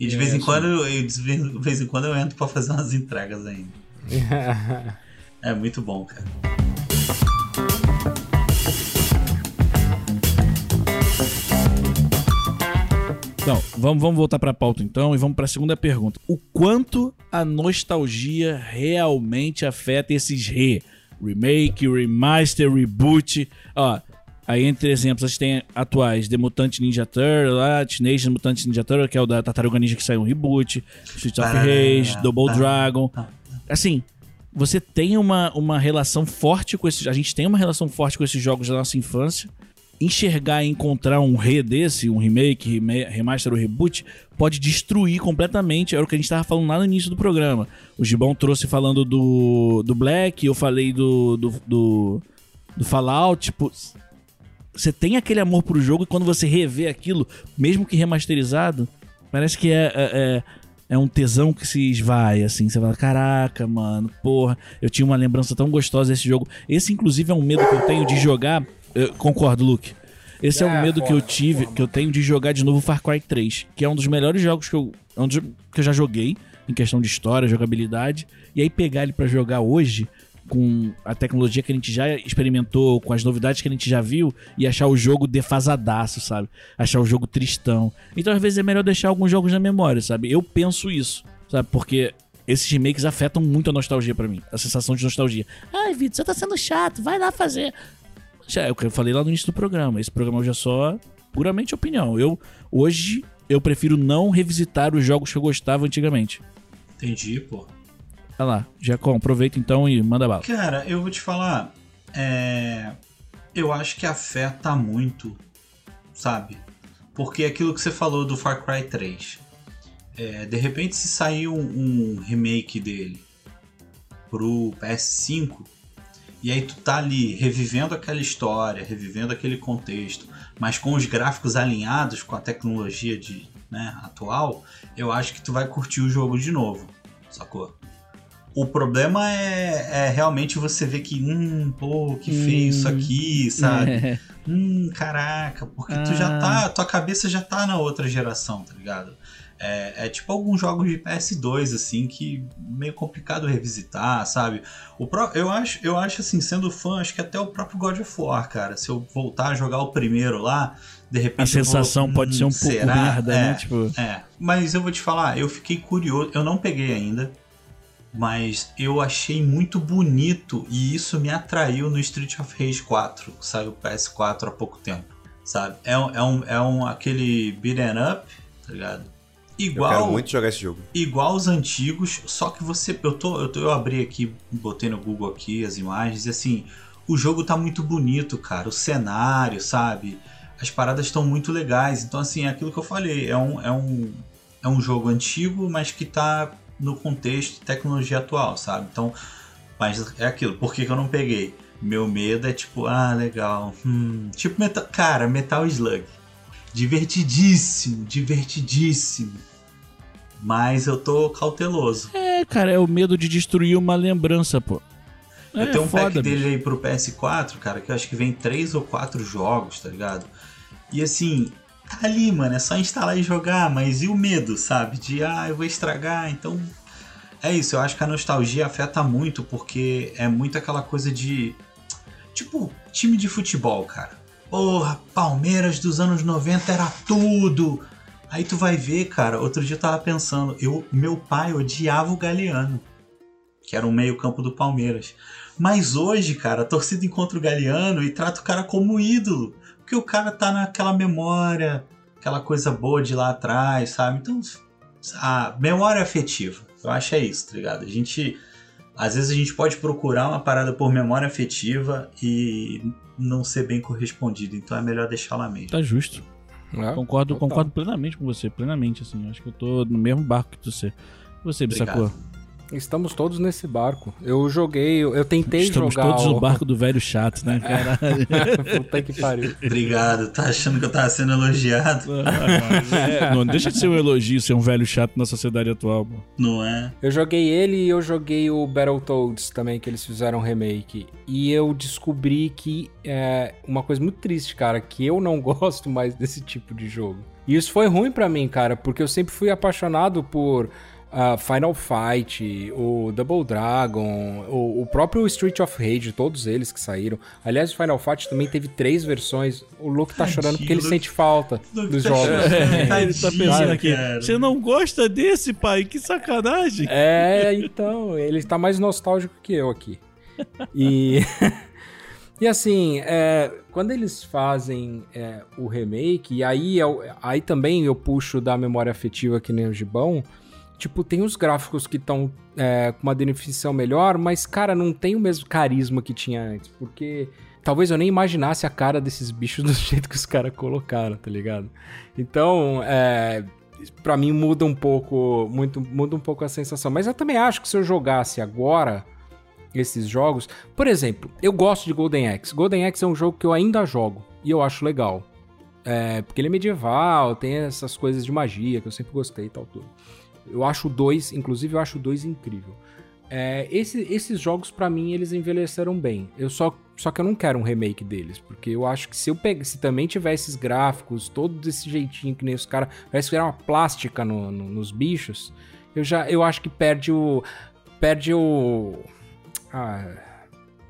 E de, é, vez em quando, eu, de vez em quando eu entro pra fazer umas entregas ainda. *laughs* é muito bom, cara. Então, vamos, vamos voltar para a pauta então e vamos para a segunda pergunta. O quanto a nostalgia realmente afeta esses re? Remake, remaster, reboot. Ó, Aí, entre exemplos, a gente tem atuais The Mutant Ninja Turtle, lá, Teenage Mutant Ninja Turtle, que é o da Tartaruga Ninja que saiu um reboot, Street of Rage, Double Dragon. Assim, você tem uma, uma relação forte com esses... A gente tem uma relação forte com esses jogos da nossa infância. Enxergar e encontrar um re desse, um remake, remaster ou reboot, pode destruir completamente. Era o que a gente estava falando lá no início do programa. O Gibão trouxe falando do, do Black, eu falei do, do, do, do Fallout. Tipo, você tem aquele amor pro jogo e quando você revê aquilo, mesmo que remasterizado, parece que é, é, é, é um tesão que se esvai, assim. Você fala, caraca, mano, porra, eu tinha uma lembrança tão gostosa desse jogo. Esse, inclusive, é um medo que eu tenho de jogar. Eu concordo, Luke. Esse é, é um medo que eu tive, que eu tenho de jogar de novo Far Cry 3, que é um dos melhores jogos que eu, é que eu já joguei, em questão de história, jogabilidade. E aí pegar ele para jogar hoje, com a tecnologia que a gente já experimentou, com as novidades que a gente já viu, e achar o jogo defasadaço, sabe? Achar o jogo tristão. Então, às vezes, é melhor deixar alguns jogos na memória, sabe? Eu penso isso, sabe? Porque esses remakes afetam muito a nostalgia para mim, a sensação de nostalgia. Ai, Vitor, você tá sendo chato, vai lá fazer. Já é o que eu falei lá no início do programa. Esse programa hoje é só puramente opinião. Eu hoje eu prefiro não revisitar os jogos que eu gostava antigamente. Entendi, pô. Olha lá, Jacom, aproveita então e manda bala. Cara, eu vou te falar. É... Eu acho que afeta muito, sabe? Porque aquilo que você falou do Far Cry 3. É, de repente, se sair um, um remake dele pro PS5, e aí tu tá ali revivendo aquela história, revivendo aquele contexto, mas com os gráficos alinhados com a tecnologia de, né, atual, eu acho que tu vai curtir o jogo de novo, sacou? O problema é, é realmente você ver que, hum, pô, que feio isso aqui, sabe? É. Hum, caraca, porque tu já tá, tua cabeça já tá na outra geração, tá ligado? É, é tipo alguns jogos de PS2, assim, que meio complicado revisitar, sabe? O pró eu, acho, eu acho, assim, sendo fã, acho que até o próprio God of War, cara, se eu voltar a jogar o primeiro lá, de repente. A sensação vou, pode ser um hum, pouco será? merda, é, né? Tipo, É, mas eu vou te falar, eu fiquei curioso, eu não peguei ainda, mas eu achei muito bonito e isso me atraiu no Street of Rage 4, que saiu PS4 há pouco tempo, sabe? É, um- é, um, é um aquele beat'em up, tá ligado? Eu Igual, quero muito jogar esse jogo. igual os antigos, só que você. Eu, tô, eu, tô, eu abri aqui, botei no Google aqui as imagens, e assim, o jogo tá muito bonito, cara. O cenário, sabe? As paradas estão muito legais. Então, assim, é aquilo que eu falei. É um, é um, é um jogo antigo, mas que tá no contexto de tecnologia atual, sabe? Então, mas é aquilo. Por que, que eu não peguei? Meu medo é tipo, ah, legal. Hum, tipo, Metal, cara, Metal Slug. Divertidíssimo, divertidíssimo. Mas eu tô cauteloso. é, cara, é o medo de destruir uma lembrança, pô. É, eu tenho um foda, pack bicho. dele aí pro PS4, cara, que eu acho que vem três ou quatro jogos, tá ligado? E assim, tá ali, mano, é só instalar e jogar, mas e o medo, sabe? De, ah, eu vou estragar, então. É isso, eu acho que a nostalgia afeta muito, porque é muito aquela coisa de. Tipo, time de futebol, cara. Porra, Palmeiras dos anos 90 era tudo! Aí tu vai ver, cara, outro dia eu tava pensando, eu, meu pai odiava o Galeano, que era o meio-campo do Palmeiras. Mas hoje, cara, a torcida encontra o Galeano e trata o cara como ídolo. Porque o cara tá naquela memória, aquela coisa boa de lá atrás, sabe? Então, a memória afetiva. Eu acho é isso, tá ligado? A gente. Às vezes a gente pode procurar uma parada por memória afetiva e não ser bem correspondido. Então é melhor deixar lá mesmo. Tá justo. É, Concordo, total. concordo plenamente com você, plenamente, assim. Acho que eu tô no mesmo barco que você. E Você, Bissacô? Estamos todos nesse barco. Eu joguei, eu, tentei Estamos jogar. todos o... no barco do velho chato, né, *laughs* caralho? Puta que pariu. Obrigado. Tá achando que eu tava sendo elogiado? É, não deixa de ser um elogio ser um velho chato na sociedade atual, pô. Não é? Eu joguei ele e eu joguei o Battletoads também, que eles fizeram um remake. E eu descobri que é uma coisa muito triste, cara, que eu não *laughs* gosto mais desse tipo de jogo. E isso foi ruim pra mim, cara, porque eu sempre fui apaixonado por ah, Final Fight, o Double Dragon, o, o próprio Street of Rage, todos eles que saíram. Aliás, o Final Fight também teve três versões. O Luke tá Tadinho, chorando porque ele Luke. sente falta Luke dos tá jogos. chorando. É, ele tá Tadinho, pensando aqui. cara. Você não gosta desse, pai? Que sacanagem. É, então, ele tá mais nostálgico que eu aqui. E. *laughs* E assim, é, quando eles fazem é, o remake, e aí, eu- aí também eu puxo da memória afetiva que nem o Gibão, tipo, tem os gráficos que estão com uma definição melhor, mas, cara, não tem o mesmo carisma que tinha antes, porque talvez eu nem imaginasse a cara desses bichos *laughs* do jeito que os caras colocaram, tá ligado? Então, é, Pra mim muda um pouco, muito, muda um pouco a sensação. Mas eu também acho que se eu jogasse agora esses jogos, por exemplo, eu gosto de Golden Axe. Golden Axe é um jogo que eu ainda jogo e eu acho legal. É, porque ele é medieval, tem essas coisas de magia que eu sempre gostei e tal tudo. Eu acho 2, inclusive eu acho 2 incrível. É, esse- esses jogos pra mim eles envelheceram bem. Eu só só que eu não quero um remake deles, porque eu acho que se eu pega, se também tiver esses gráficos, todo desse jeitinho que nem os caras, parece que era uma plástica no- no- nos bichos, eu já eu acho que perde o perde o ah,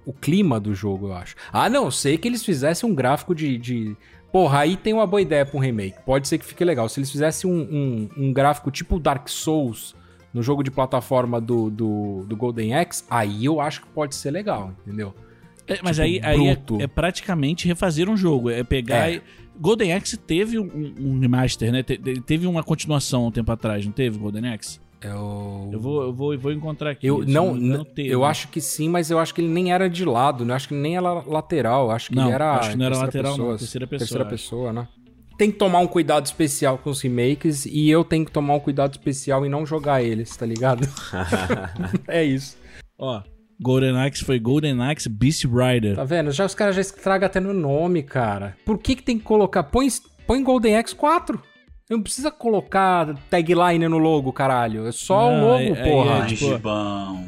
o clima do jogo, eu acho. Ah, não, sei que eles fizessem um gráfico de, de Porra, aí tem uma boa ideia pra um remake. Pode ser que fique legal. Se eles fizessem um, um, um gráfico tipo Dark Souls no jogo de plataforma do, do, do Golden Axe, aí eu acho que pode ser legal, entendeu? É, mas Tipo, aí, aí é, é praticamente refazer um jogo. É pegar. É. e- Golden Axe teve um, um remaster, né? Te- teve uma continuação um tempo atrás, não teve, Golden Axe? Eu, Eu vou, eu vou, eu vou encontrar aqui. eu não, me engano, n- teve. eu acho que sim, mas eu acho que ele nem era de lado, né? Eu acho que nem era lateral, acho que Não, ele era acho que não era lateral, não, pessoa, terceira pessoa, terceira pessoa, né? Tem que tomar um cuidado especial com os remakes e eu tenho que tomar um cuidado especial em não jogar eles, tá ligado? *laughs* *laughs* é isso. Ó, Golden Axe foi Golden Axe Beast Rider. Tá vendo? Já os caras já estragam até no nome, cara. Por que que tem que colocar? Põe, põe Golden Axe 4. Não precisa colocar tagline no logo, caralho. É só Não, o logo, aí- aí porra. é tipo- Gibão.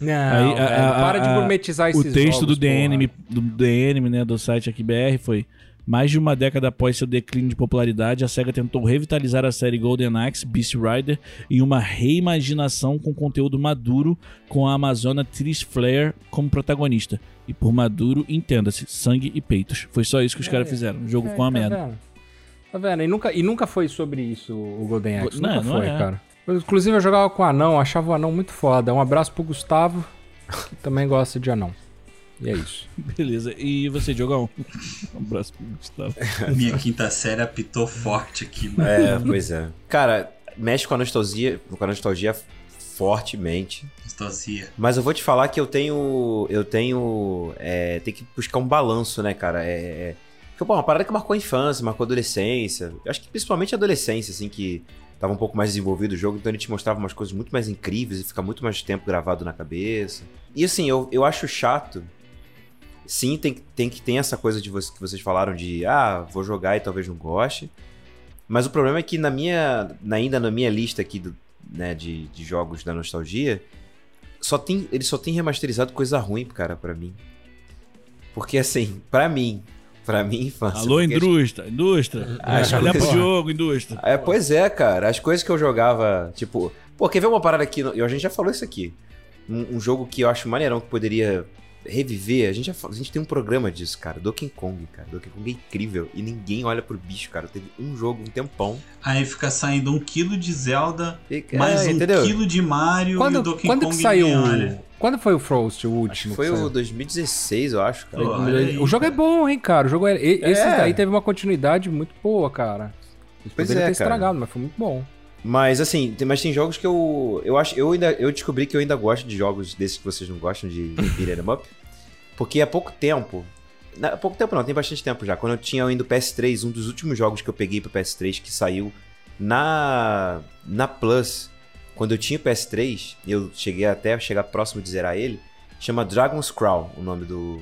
Não, Aí, a- velho, a- para de a- gourmetizar O esses texto jogos, do DNM, porra. do DNM, né, do site aqui BR foi mais de uma década após seu declínio de popularidade, a SEGA tentou revitalizar a série Golden Axe Beast Rider em uma reimaginação com conteúdo maduro com a Amazona Tris Flare como protagonista. E por maduro, entenda-se, sangue e peitos. Foi só isso que os É, caras fizeram. O jogo É, ficou uma tá merda. Vendo? Tá vendo? E nunca, e nunca foi sobre isso o Golden Axe. Não, nunca não foi, é. cara. Inclusive eu jogava com o anão, achava o anão muito foda. Um abraço pro Gustavo, que também gosta de anão. E é isso. *laughs* Beleza. E você, Diogão? *laughs* Um abraço pro Gustavo. *laughs* Minha quinta série apitou forte aqui, mano. É, pois é. Cara, mexe com a nostalgia, com a nostalgia fortemente. Nostalgia. Mas eu vou te falar que eu tenho. Eu tenho. É, tem que buscar um balanço, né, cara? É. é porque, pô, uma parada que marcou a infância, marcou a adolescência. Eu acho que principalmente a adolescência, assim, que tava um pouco mais desenvolvido o jogo, então ele te mostrava umas coisas muito mais incríveis e fica muito mais tempo gravado na cabeça. E assim, eu, eu acho chato. Sim, tem, que- tem que ter essa coisa de você, que vocês falaram de ah, vou jogar e talvez não goste. Mas o problema é que na minha. ainda na minha lista aqui do, né, de, de jogos da nostalgia, só tem, ele só tem remasterizado coisa ruim, cara, pra mim. Porque assim, pra mim, pra minha infância. Alô, indústria, indústria. As Olha pro coisas- jogo, indústria. é, pois é, cara. As coisas que eu jogava, tipo. Pô, quer ver uma parada aqui? A gente já falou isso aqui. Um, um jogo que eu acho maneirão que poderia reviver. A gente, já, a gente tem um programa disso, cara. Donkey Kong, cara. Donkey Kong é incrível. E ninguém olha pro bicho, cara. Teve um jogo, um tempão. Aí fica saindo um quilo de Zelda, E, mais é, um entendeu? quilo de Mario e o Quando, Donkey quando Kong que saiu? ninguém o- olha. Quando foi o Frost, o Acho último? que foi que o saiu? 2016, eu acho, cara. Aí, O jogo é bom, hein, cara. O jogo é. e- Esse É. daí teve uma continuidade muito boa, cara. Eles Pois poderiam é, ter cara. estragado, mas foi muito bom. Mas assim, tem, mas tem jogos que eu. Eu acho. Eu ainda. Eu descobri que eu ainda gosto de jogos desses que vocês não gostam de, *laughs* de beat 'em up. Porque há pouco tempo. na- Há pouco tempo não, tem bastante tempo já. Quando eu tinha ainda o PS3, um dos últimos jogos que eu peguei pro PS3 que saiu na. Na Plus. Quando eu tinha o PS3, eu cheguei até a chegar próximo de zerar ele. Chama Dragon's Crawl, o nome do,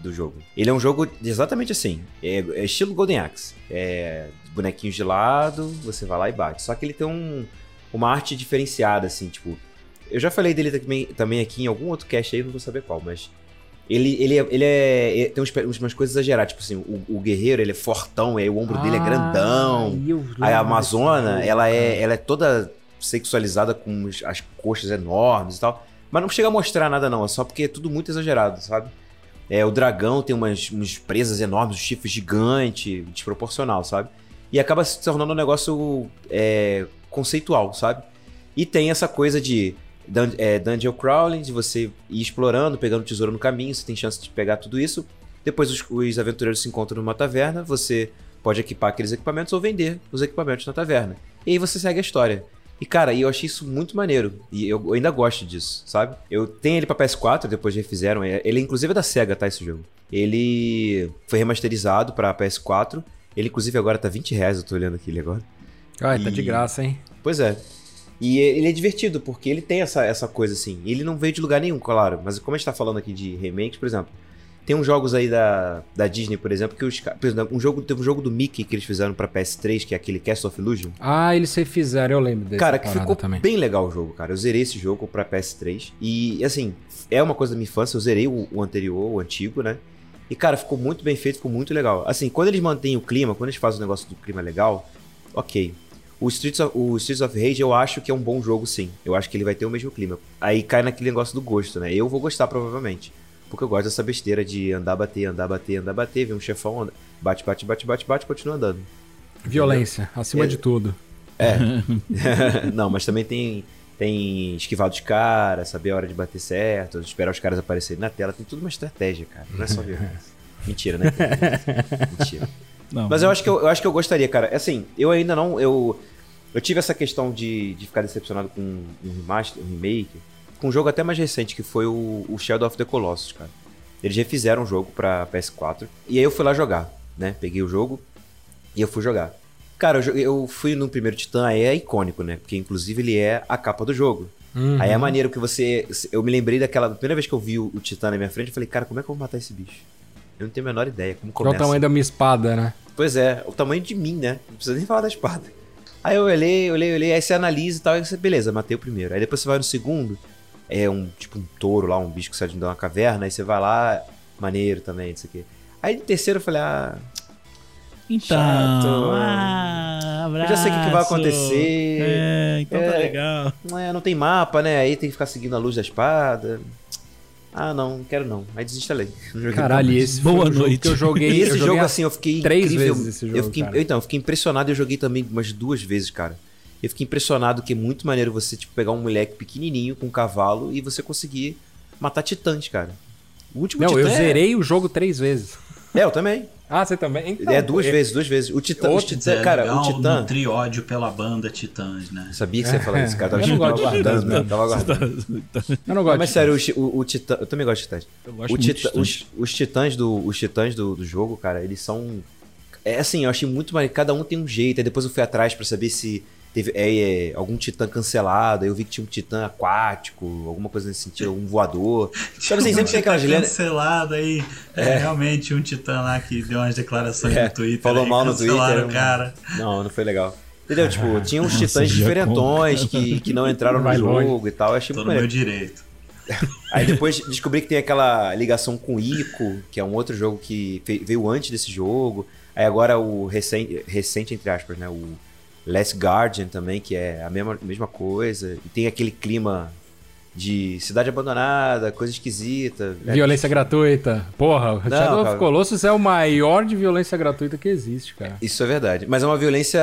do jogo. Ele é um jogo exatamente assim. É, é estilo Golden Axe. É bonequinhos de lado, você vai lá e bate. Só que ele tem um, uma arte diferenciada, assim, tipo. Eu já falei dele também, também aqui em algum outro cast aí, não vou saber qual, mas. Ele, ele, é, ele é, é- tem uns, umas coisas exageradas, tipo assim, o, o guerreiro ele é fortão, aí o ombro dele é grandão. Ah, Aí a Amazona, ela é, ela é toda sexualizada com as coxas enormes e tal. Mas não chega a mostrar nada, não. É só porque é tudo muito exagerado, sabe? É, o dragão tem umas, umas presas enormes, um chifre gigante, desproporcional, sabe? E acaba se tornando um negócio é, conceitual, sabe? E tem essa coisa de dun é, dungeon crawling, de você ir explorando, pegando tesouro no caminho, você tem chance de pegar tudo isso. Depois os, os aventureiros se encontram numa taverna, você pode equipar aqueles equipamentos ou vender os equipamentos na taverna. E aí você segue a história. E cara, e eu achei isso muito maneiro. E eu, eu ainda gosto disso, sabe? Eu tenho ele pra PS4, depois refizeram. é- Ele inclusive é da SEGA, tá? Esse jogo. Ele foi remasterizado pra PS4. Ele inclusive agora tá 20 reais, eu tô olhando aqui ele agora. Ai, tá de E- graça, hein? Pois é. E ele é divertido, porque ele tem essa, essa coisa assim. Ele não veio de lugar nenhum, claro. Mas como a gente tá falando aqui de remakes, por exemplo, tem uns jogos aí da, da Disney, por exemplo, que os Por exemplo, um jogo, teve um jogo do Mickey que eles fizeram pra PS3, que é aquele Cast of Illusion. Ah, eles refizeram, eu lembro desse. Cara, que ficou também. bem legal o jogo, cara. Eu zerei esse jogo pra PS3. E, assim, é uma coisa da minha infância. Eu zerei o, o anterior, o antigo, né? E, cara, ficou muito bem feito, ficou muito legal. Assim, quando eles mantêm o clima, quando eles fazem o negócio do clima legal, ok. O Streets, of, o Streets of Rage eu acho que é um bom jogo, sim. Eu acho que ele vai ter o mesmo clima. Aí cai naquele negócio do gosto, né? Eu vou gostar, provavelmente. Porque eu gosto dessa besteira de andar, bater, andar, bater, andar, bater, ver um chefão, anda- bate, bate, bate, bate, bate, continua andando. Violência, acima É- de tudo. *laughs* não, mas também tem, tem esquivar dos caras, saber a hora de bater certo, esperar os caras aparecerem na tela. Tem tudo uma estratégia, cara. Não é só violência. *laughs* Mentira, né? Mentira. Não, Mas eu acho que eu, eu acho que eu gostaria, cara. Assim, eu ainda não. Eu, Eu tive essa questão de, de ficar decepcionado com um remaster, um remake, com um jogo até mais recente, que foi o, o Shadow of the Colossus, cara. Eles refizeram o jogo pra PS4. E aí eu fui lá jogar, né? Peguei o jogo e eu fui jogar. Cara, eu, eu fui no primeiro Titã, aí é icônico, né? Porque inclusive ele é a capa do jogo. Uhum. Aí é maneiro que você. Eu me lembrei daquela. Primeira vez que eu vi o, o Titã na minha frente, eu falei, cara, como é que eu vou matar esse bicho? Eu não tenho a menor ideia. Como Qual o começa? tamanho da minha espada, né? Pois é, o tamanho de mim, né? Não precisa nem falar da espada. Aí eu olhei, olhei, olhei, aí você analisa e tal, aí você, beleza, matei o primeiro. Aí depois você vai no segundo, é um tipo um touro lá, um bicho que sai de uma caverna, aí você vai lá, maneiro também, não sei o quê. Aí no terceiro eu falei, ah, Então, Chato. ah, Eu já sei o que que vai abraço. acontecer. É, então tá É. legal. não, é, não tem mapa, né? Aí tem que ficar seguindo a luz da espada. Ah, não, não quero não. Aí desinstalei. *laughs* Caralho, esse Boa um jogo noite. que eu joguei. E esse eu joguei jogo, a- assim, eu fiquei três incrível. vezes esse eu jogo, fiquei, cara. Então, eu fiquei impressionado e eu joguei também umas duas vezes, cara. Eu fiquei impressionado que é muito maneiro você, tipo, pegar um moleque pequenininho com um cavalo e você conseguir matar titãs, cara. O último Não, titã eu é... zerei o jogo três vezes. É, eu também. Ah, você também? Então, é duas é- vezes, duas vezes. O titã, os Outro titã cara, legal o titã... nutrir ódio pela banda Titãs, né? Sabia que você ia falar isso, cara. Tava, *laughs* Eu não tava gosto de aguardando, titãs, né? Tava aguardando. Eu não gosto Mas de- sério, o, o, o titã... Eu também gosto de titãs. Eu gosto O muito de titã- titãs. os, os titãs, do, os titãs do, do jogo, cara, eles são. É assim, eu achei muito maneiro. Cada um tem um jeito. Aí depois eu fui atrás pra saber se teve é, é, algum titã cancelado. Aí eu vi que tinha um titã aquático, alguma coisa nesse sentido, um voador. *laughs* Sabe assim, Um sempre tem aquelas lendas. cancelado aí. É. realmente um titã lá que deu umas declarações É, no Twitter. falou aí, mal no Twitter, o cara. Não, não foi legal. Entendeu? Tipo, tinha uns titãs já diferentões que, que não entraram no jogo e tal. Eu achei Tô no meu direito. *laughs* Aí depois descobri que tem aquela ligação com Ico, que é um outro jogo que veio antes desse jogo. Aí agora o recente, recente entre aspas, né? O Last Guardian também, que é a mesma, mesma coisa. E tem aquele clima de cidade abandonada, coisa esquisita. Violência gratuita. Porra, Não, Shadow of. Colossus é o maior de violência gratuita que existe, cara. Isso é verdade. Mas é uma violência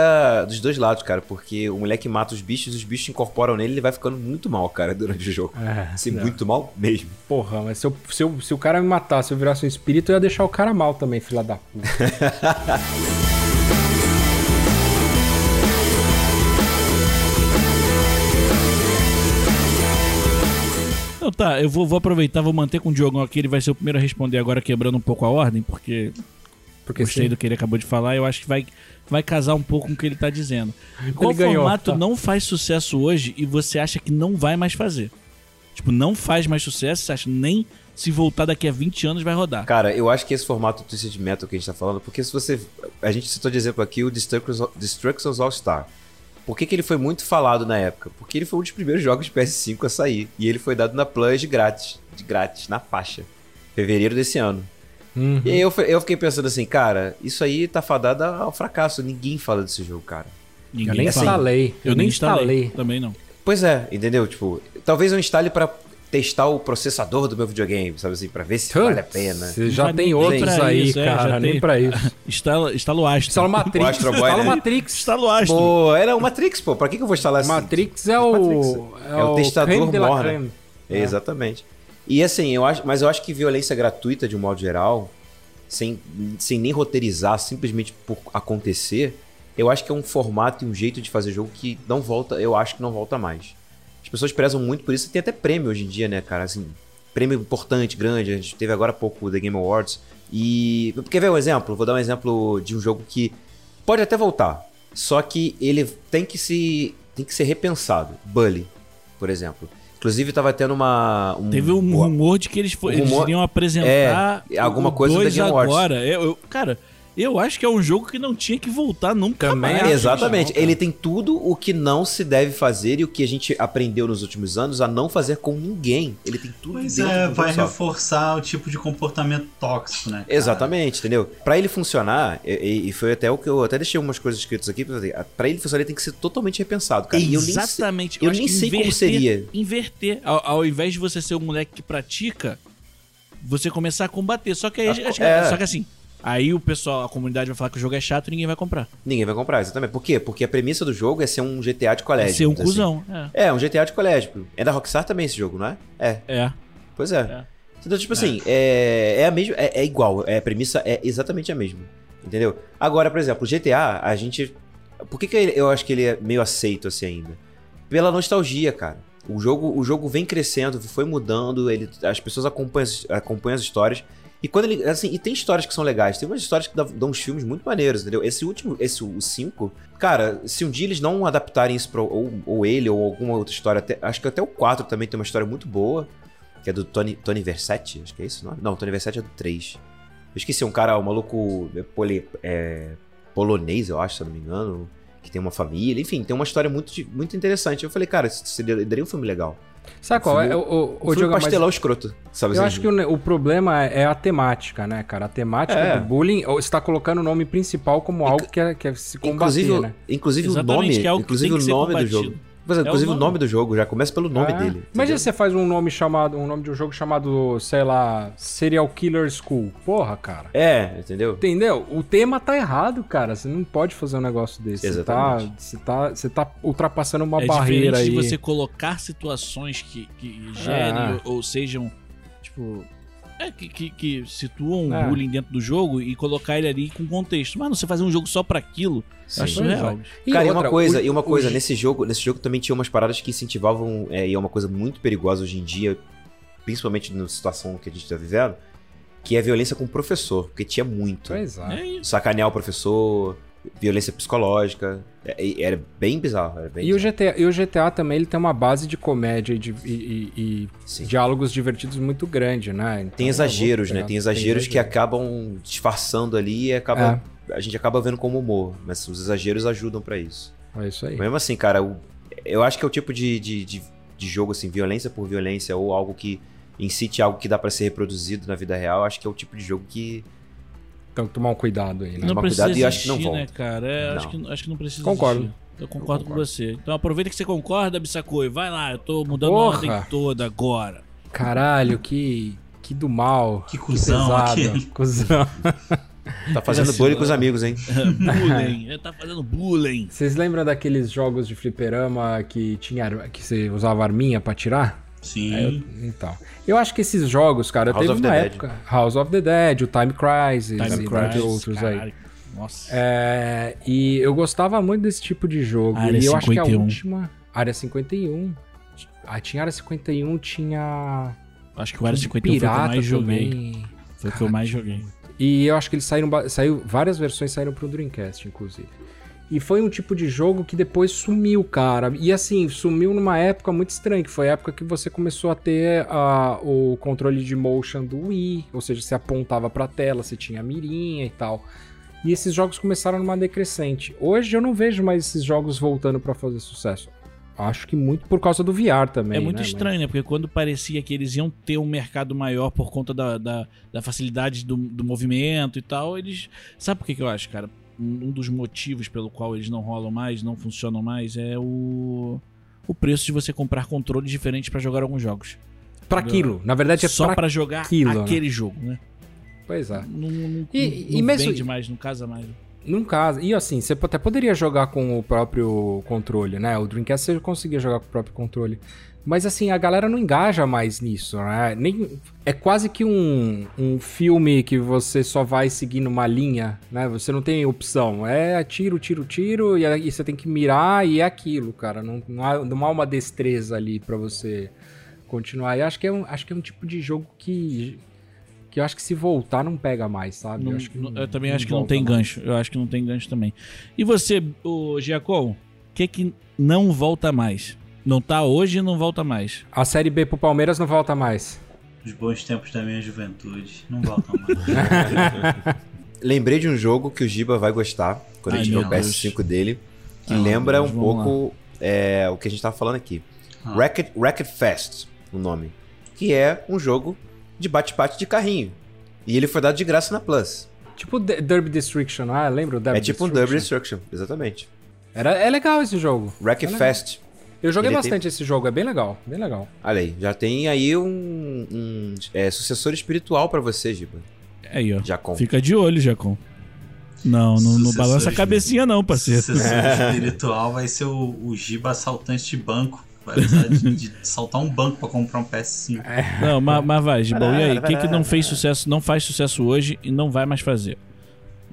dos dois lados, cara. Porque o moleque mata os bichos, os bichos incorporam nele e ele vai ficando muito mal, cara, *laughs* durante o jogo. É, Assim, não. muito mal mesmo. Porra, mas se, eu- se, eu- se o cara me matasse, eu virasse um espírito, eu ia deixar o cara mal também, filha da puta. *laughs* Então tá, eu vou, vou aproveitar, vou manter com o Diogão aqui, ele vai ser o primeiro a responder agora, quebrando um pouco a ordem, porque Porque gostei sim. do que ele acabou de falar, eu acho que vai, vai casar um pouco com o que ele tá dizendo. Qual Ele ganhou, formato tá. não faz sucesso hoje e você acha que não vai mais fazer? Tipo, não faz mais sucesso, você acha nem se voltar daqui a 20 anos vai rodar. Cara, eu acho que esse formato do Twisted Metal que a gente tá falando, porque se você. A gente citou de exemplo aqui o Destructions, Destructions All Star. Por que, que ele foi muito falado na época? Porque ele foi um dos primeiros jogos de PS5 a sair. E ele foi dado na Plus de grátis. De grátis, na faixa. Fevereiro desse ano. Uhum. E aí eu, eu fiquei pensando assim, cara, isso aí tá fadado ao fracasso. Ninguém fala desse jogo, cara. Eu Ninguém nem assim, instalei. Eu, nem instalei. Também não. Pois é, entendeu? Tipo, talvez eu instale pra testar o processador do meu videogame, sabe assim, pra ver se vale a pena. Você já Não tem outros aí, isso, é, cara, já nem tem. pra isso. *laughs* Instala, instala o Astro. Instala o Matrix. O Astro Boy, Instala o né? Matrix. Instala o Astro. Pô, era o Matrix, pô. Pra que, que eu vou instalar esse Matrix é o... É o testador creme de la mor, né? É, Exatamente. E assim, eu acho, mas eu acho que violência gratuita, de um modo geral, sem, sem nem roteirizar, simplesmente por acontecer, eu acho que é um formato e um jeito de fazer jogo que não volta, eu acho que não volta mais. As pessoas prezam muito por isso, tem até prêmio hoje em dia, né, cara? Assim, prêmio importante, grande. A gente teve agora há pouco o The Game Awards. E. Quer ver um exemplo? Vou dar um exemplo de um jogo que pode até voltar. Só que ele tem que se. tem que ser repensado. Bully, por exemplo. Inclusive, tava tendo uma. um- Teve um rumor de que eles, O eles rumor- iriam apresentar É, alguma coisa The Game Awards. agora. Eu, eu- cara, eu acho que é um jogo que não tinha que voltar nunca Também mais. Exatamente. ele tem tudo o que não se deve fazer e o que a gente aprendeu nos últimos anos a não fazer com ninguém. Ele tem tudo Pois dentro é, vai reforçar o tipo de comportamento tóxico, né? cara? Exatamente, entendeu? Pra ele funcionar, e- e, foi até o que eu até deixei algumas coisas escritas aqui, pra ele funcionar ele tem que ser totalmente repensado, cara. E eu nem sei- Exatamente. eu acho nem que sei como inverter- seria. Inverter. Ao, ao invés de você ser um moleque que pratica, você começar a combater. Só que aí, acho que- é. só que assim, aí o pessoal, a comunidade vai falar que o jogo é chato e ninguém vai comprar. Ninguém vai comprar, exatamente. Por quê? Porque a premissa do jogo é ser um GTA de É colégio. ser um assim. cuzão. É. É, um GTA de colégio. É da Rockstar também esse jogo, não é? É, É. pois é. É. Então, tipo assim, é, é a mesma, é, é igual, é, a premissa é exatamente a mesma. Entendeu? Agora, por exemplo, GTA, a gente Por que, que eu acho que ele é meio aceito assim ainda? Pela nostalgia, cara. O jogo, o jogo vem crescendo, foi mudando, ele, as pessoas acompanham, acompanham as histórias. E quando ele. Assim, e tem histórias que são legais, tem umas histórias que dão, uns filmes muito maneiros, entendeu? Esse último, esse, o 5, cara, se um dia eles não adaptarem isso pra. Ou, ou ele, ou alguma outra história, até- acho que até o 4 também tem uma história muito boa, que é do Tony, Tony Versetti, acho que é isso o nome? Não, Tony Versetti é do 3. Eu esqueci, um cara, um maluco é, poli- é, polonês, eu acho, se não me engano, que tem uma família, enfim, tem uma história muito, muito interessante. Eu falei, cara, isso seria, daria um filme legal. Sabe qual é? O, o, o filme Diogo, mas pastelão escroto, sabe eu assim? acho que o, o problema é a temática, né, cara? A temática É. do bullying, você tá colocando o nome principal como algo que é, que é se combater, Inclusive, né? inclusive o Exatamente, nome, que é algo que inclusive tem o que ser nome do jogo. Pois é, É o inclusive o nome. nome do jogo já começa pelo nome É. dele. Imagina se você faz um nome chamado, um nome de um jogo chamado, sei lá, Serial Killer School. Porra, cara. É, entendeu? Entendeu? O tema tá errado, cara. Você não pode fazer um negócio desse. Você tá, Exatamente. você tá, você tá ultrapassando uma é barreira diferente aí. de você colocar situações que, que gerem É. ou, ou sejam, tipo. É, que, que, que situam É. o bullying dentro do jogo e colocar ele ali com contexto. Mano, você fazer um jogo só pra aquilo, Sim. eu acho é. surreal. E Cara, e outra, uma coisa, o- e uma o coisa gi- nesse jogo, nesse jogo também tinha umas paradas que incentivavam, é, e é uma coisa muito perigosa hoje em dia, principalmente na situação que a gente tá vivendo, que é a violência com o professor, porque tinha muito. Pois é. É isso. Sacanear o professor, violência psicológica, é- era bem bizarro, era bem E o, bizarro. GTA, e o GTA também ele tem uma base de comédia e, de, e- e- diálogos divertidos muito grande, né? Então, Tem exageros, vou né? Tem exageros que exagero. acabam disfarçando ali e acaba, a gente acaba vendo como humor, mas os exageros ajudam pra isso. É isso aí. Mesmo assim, cara, o- eu acho que é o tipo de, de, de, de jogo, assim, violência por violência, ou algo que incite algo que dá pra ser reproduzido na vida real, acho que é o tipo de jogo que. Então tomar um cuidado aí, né? Não tomar precisa cuidado e eu acho que não existir, volta. né, cara? É, Acho, Não. que, acho que não precisa Concordo. existir. Eu concordo, Eu com concordo. você. Então aproveita que você concorda, Bissacoi. Vai lá, eu tô mudando Porra. a ordem toda agora. Caralho, que, que do mal. Que cuzão aquele. *laughs* Cuzão. Tá fazendo bullying com os amigos, hein? *laughs* bullying. Ele *laughs* tá fazendo bullying. Vocês lembram daqueles jogos de fliperama que tinha que você usava arminha pra tirar? Sim. Eu- então. Eu acho que esses jogos, cara, House teve uma Dead. época. House of the Dead, o Time Crisis, Time e Crisis, outros aí. caralho. Nossa. É, e eu gostava muito desse tipo de jogo. Área e eu acho que a 51. última. Área 51. Ah, tinha Área 51, tinha. Acho que o Área 51 foi o que eu mais joguei. também. Foi o que eu mais joguei. E eu acho que eles saíram. Saiu, várias versões saíram pro Dreamcast, inclusive. E foi um tipo de jogo que depois sumiu, cara. E assim, sumiu numa época muito estranha, que foi a época que você começou a ter ah, o controle de motion do Wii. Ou seja, você apontava pra tela, você tinha a mirinha e tal. E esses jogos começaram numa decrescente. Hoje eu não vejo mais esses jogos voltando pra fazer sucesso. Acho que muito por causa do VR também. É muito né? estranho, né? Porque quando parecia que eles iam ter um mercado maior por conta da, da, da facilidade do, do movimento e tal, eles. Sabe por que, que eu acho, cara? Um dos motivos pelo qual eles não rolam mais, não funcionam mais, é o. O preço de você comprar controles diferentes pra jogar alguns jogos. Mas Pra aquilo. Na verdade é Só pra jogar aquilo, né? aquele jogo, né? Pois é. Não, não, E- não e mesmo- vende mais, não casa mais. Num caso. E assim, você até poderia jogar com o próprio controle, né? O Dreamcast você conseguia jogar com o próprio controle. Mas assim, a galera não engaja mais nisso, né? Nem, é quase que um, um filme que você só vai seguindo uma linha, né? Você não tem opção. É tiro, tiro, tiro, e você tem que mirar e é aquilo, cara. Não, não, há, não há uma destreza ali pra você continuar. E acho que é um, acho que é um tipo de jogo que. Que eu acho que se voltar não pega mais, sabe? Não- eu, acho que não- eu também acho que não tem mais. gancho. Eu acho que não tem gancho também. E você, o Giacom, o que que não volta mais? Não tá hoje e não volta mais. A Série B pro Palmeiras não volta mais. Os bons tempos da minha juventude. Não voltam mais. *laughs* Lembrei de um jogo que o Giba vai gostar quando Ai, a gente o Deus. PS5 dele, que meu lembra Deus, um pouco é, o que a gente tava falando aqui. Ah. Racket, Racket Fest, o nome. Que é um jogo de bate-bate de carrinho. E ele foi dado de graça na Plus. Tipo Derby Destruction, ah, lembra o Derby é tipo um Derby Destruction, exatamente. Era, é legal esse jogo. Racket É legal. Fest. Eu joguei Ele bastante esse jogo, é bem legal, bem legal. Olha aí, já tem aí um, um, é, sucessor espiritual pra você, Giba. Aí, ó. Jacom. Fica de olho, Jacom. Não, não, não balança a cabecinha não, parceiro. Sucessor *laughs* espiritual vai ser o, o Giba assaltante de banco. Vai precisar de, de saltar um banco pra comprar um PS5. Não, mas, mas vai, Gibão. E aí, o que que não fez sucesso, não faz sucesso hoje e não vai mais fazer?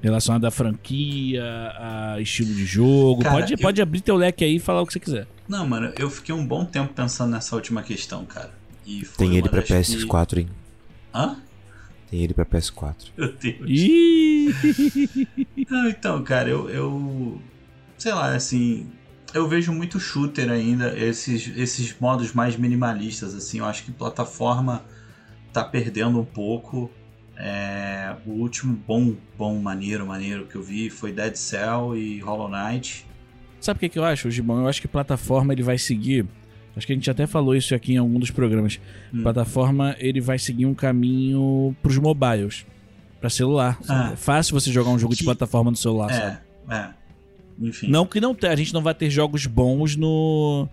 Relacionado à franquia, a estilo de jogo. Cara, pode, eu- pode abrir teu leque aí e falar o que você quiser. Não, mano, eu fiquei um bom tempo pensando nessa última questão, cara. E foi Tem ele pra das que- PS4, hein? Hã? Tem ele pra PS4. Meu Deus. *laughs* Não, então, cara, eu, eu. Sei lá, assim. Eu vejo muito shooter ainda, esses, esses modos mais minimalistas, assim. Eu acho que plataforma tá perdendo um pouco. É, o último bom, bom, maneiro, maneiro que eu vi foi Dead Cell e Hollow Knight. Sabe o que, que eu acho, Gibão? Eu acho que plataforma ele vai seguir. Acho que a gente até falou isso aqui em algum dos programas. Hum. Plataforma ele vai seguir um caminho pros mobiles. Pra celular. Ah. É fácil você jogar um jogo de Que- plataforma no celular, sabe? É, é. Enfim. Não que não te- a gente não vai ter jogos bons no,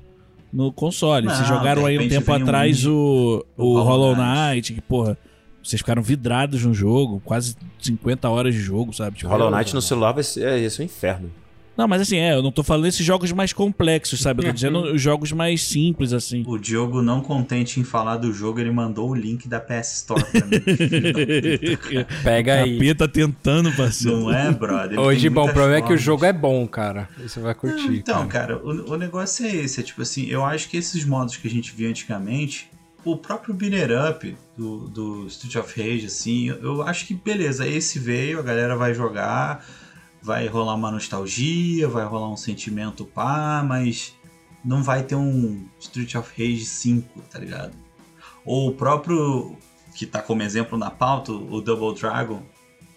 no console. Não, vocês jogaram de aí um tempo um atrás indie, o, o Hollow Knight, que, porra, vocês ficaram vidrados no jogo, quase 50 horas de jogo, sabe? Tipo, Hollow Knight no celular vai ser, é, ia ser um inferno. Não, mas assim, é, eu não tô falando desses jogos mais complexos, sabe? Eu tô dizendo os jogos mais simples, assim. O Diogo, não contente em falar do jogo, ele mandou o link da PS Store pra mim. *laughs* Pega aí. Capeta tentando, parceiro. Não é, brother? Ele Hoje, bom, o problema é que o formas. jogo é bom, cara. Você vai curtir. Não, então, cara. cara, o, o negócio é esse. É tipo assim, eu acho que esses modos que a gente via antigamente, o próprio Beater Up do, do Street of Rage, assim, eu, eu acho que beleza, esse veio, a galera vai jogar, vai rolar uma nostalgia, vai rolar um sentimento pá, mas não vai ter um Street of Rage 5, tá ligado? Ou o próprio, que tá como exemplo na pauta, o Double Dragon,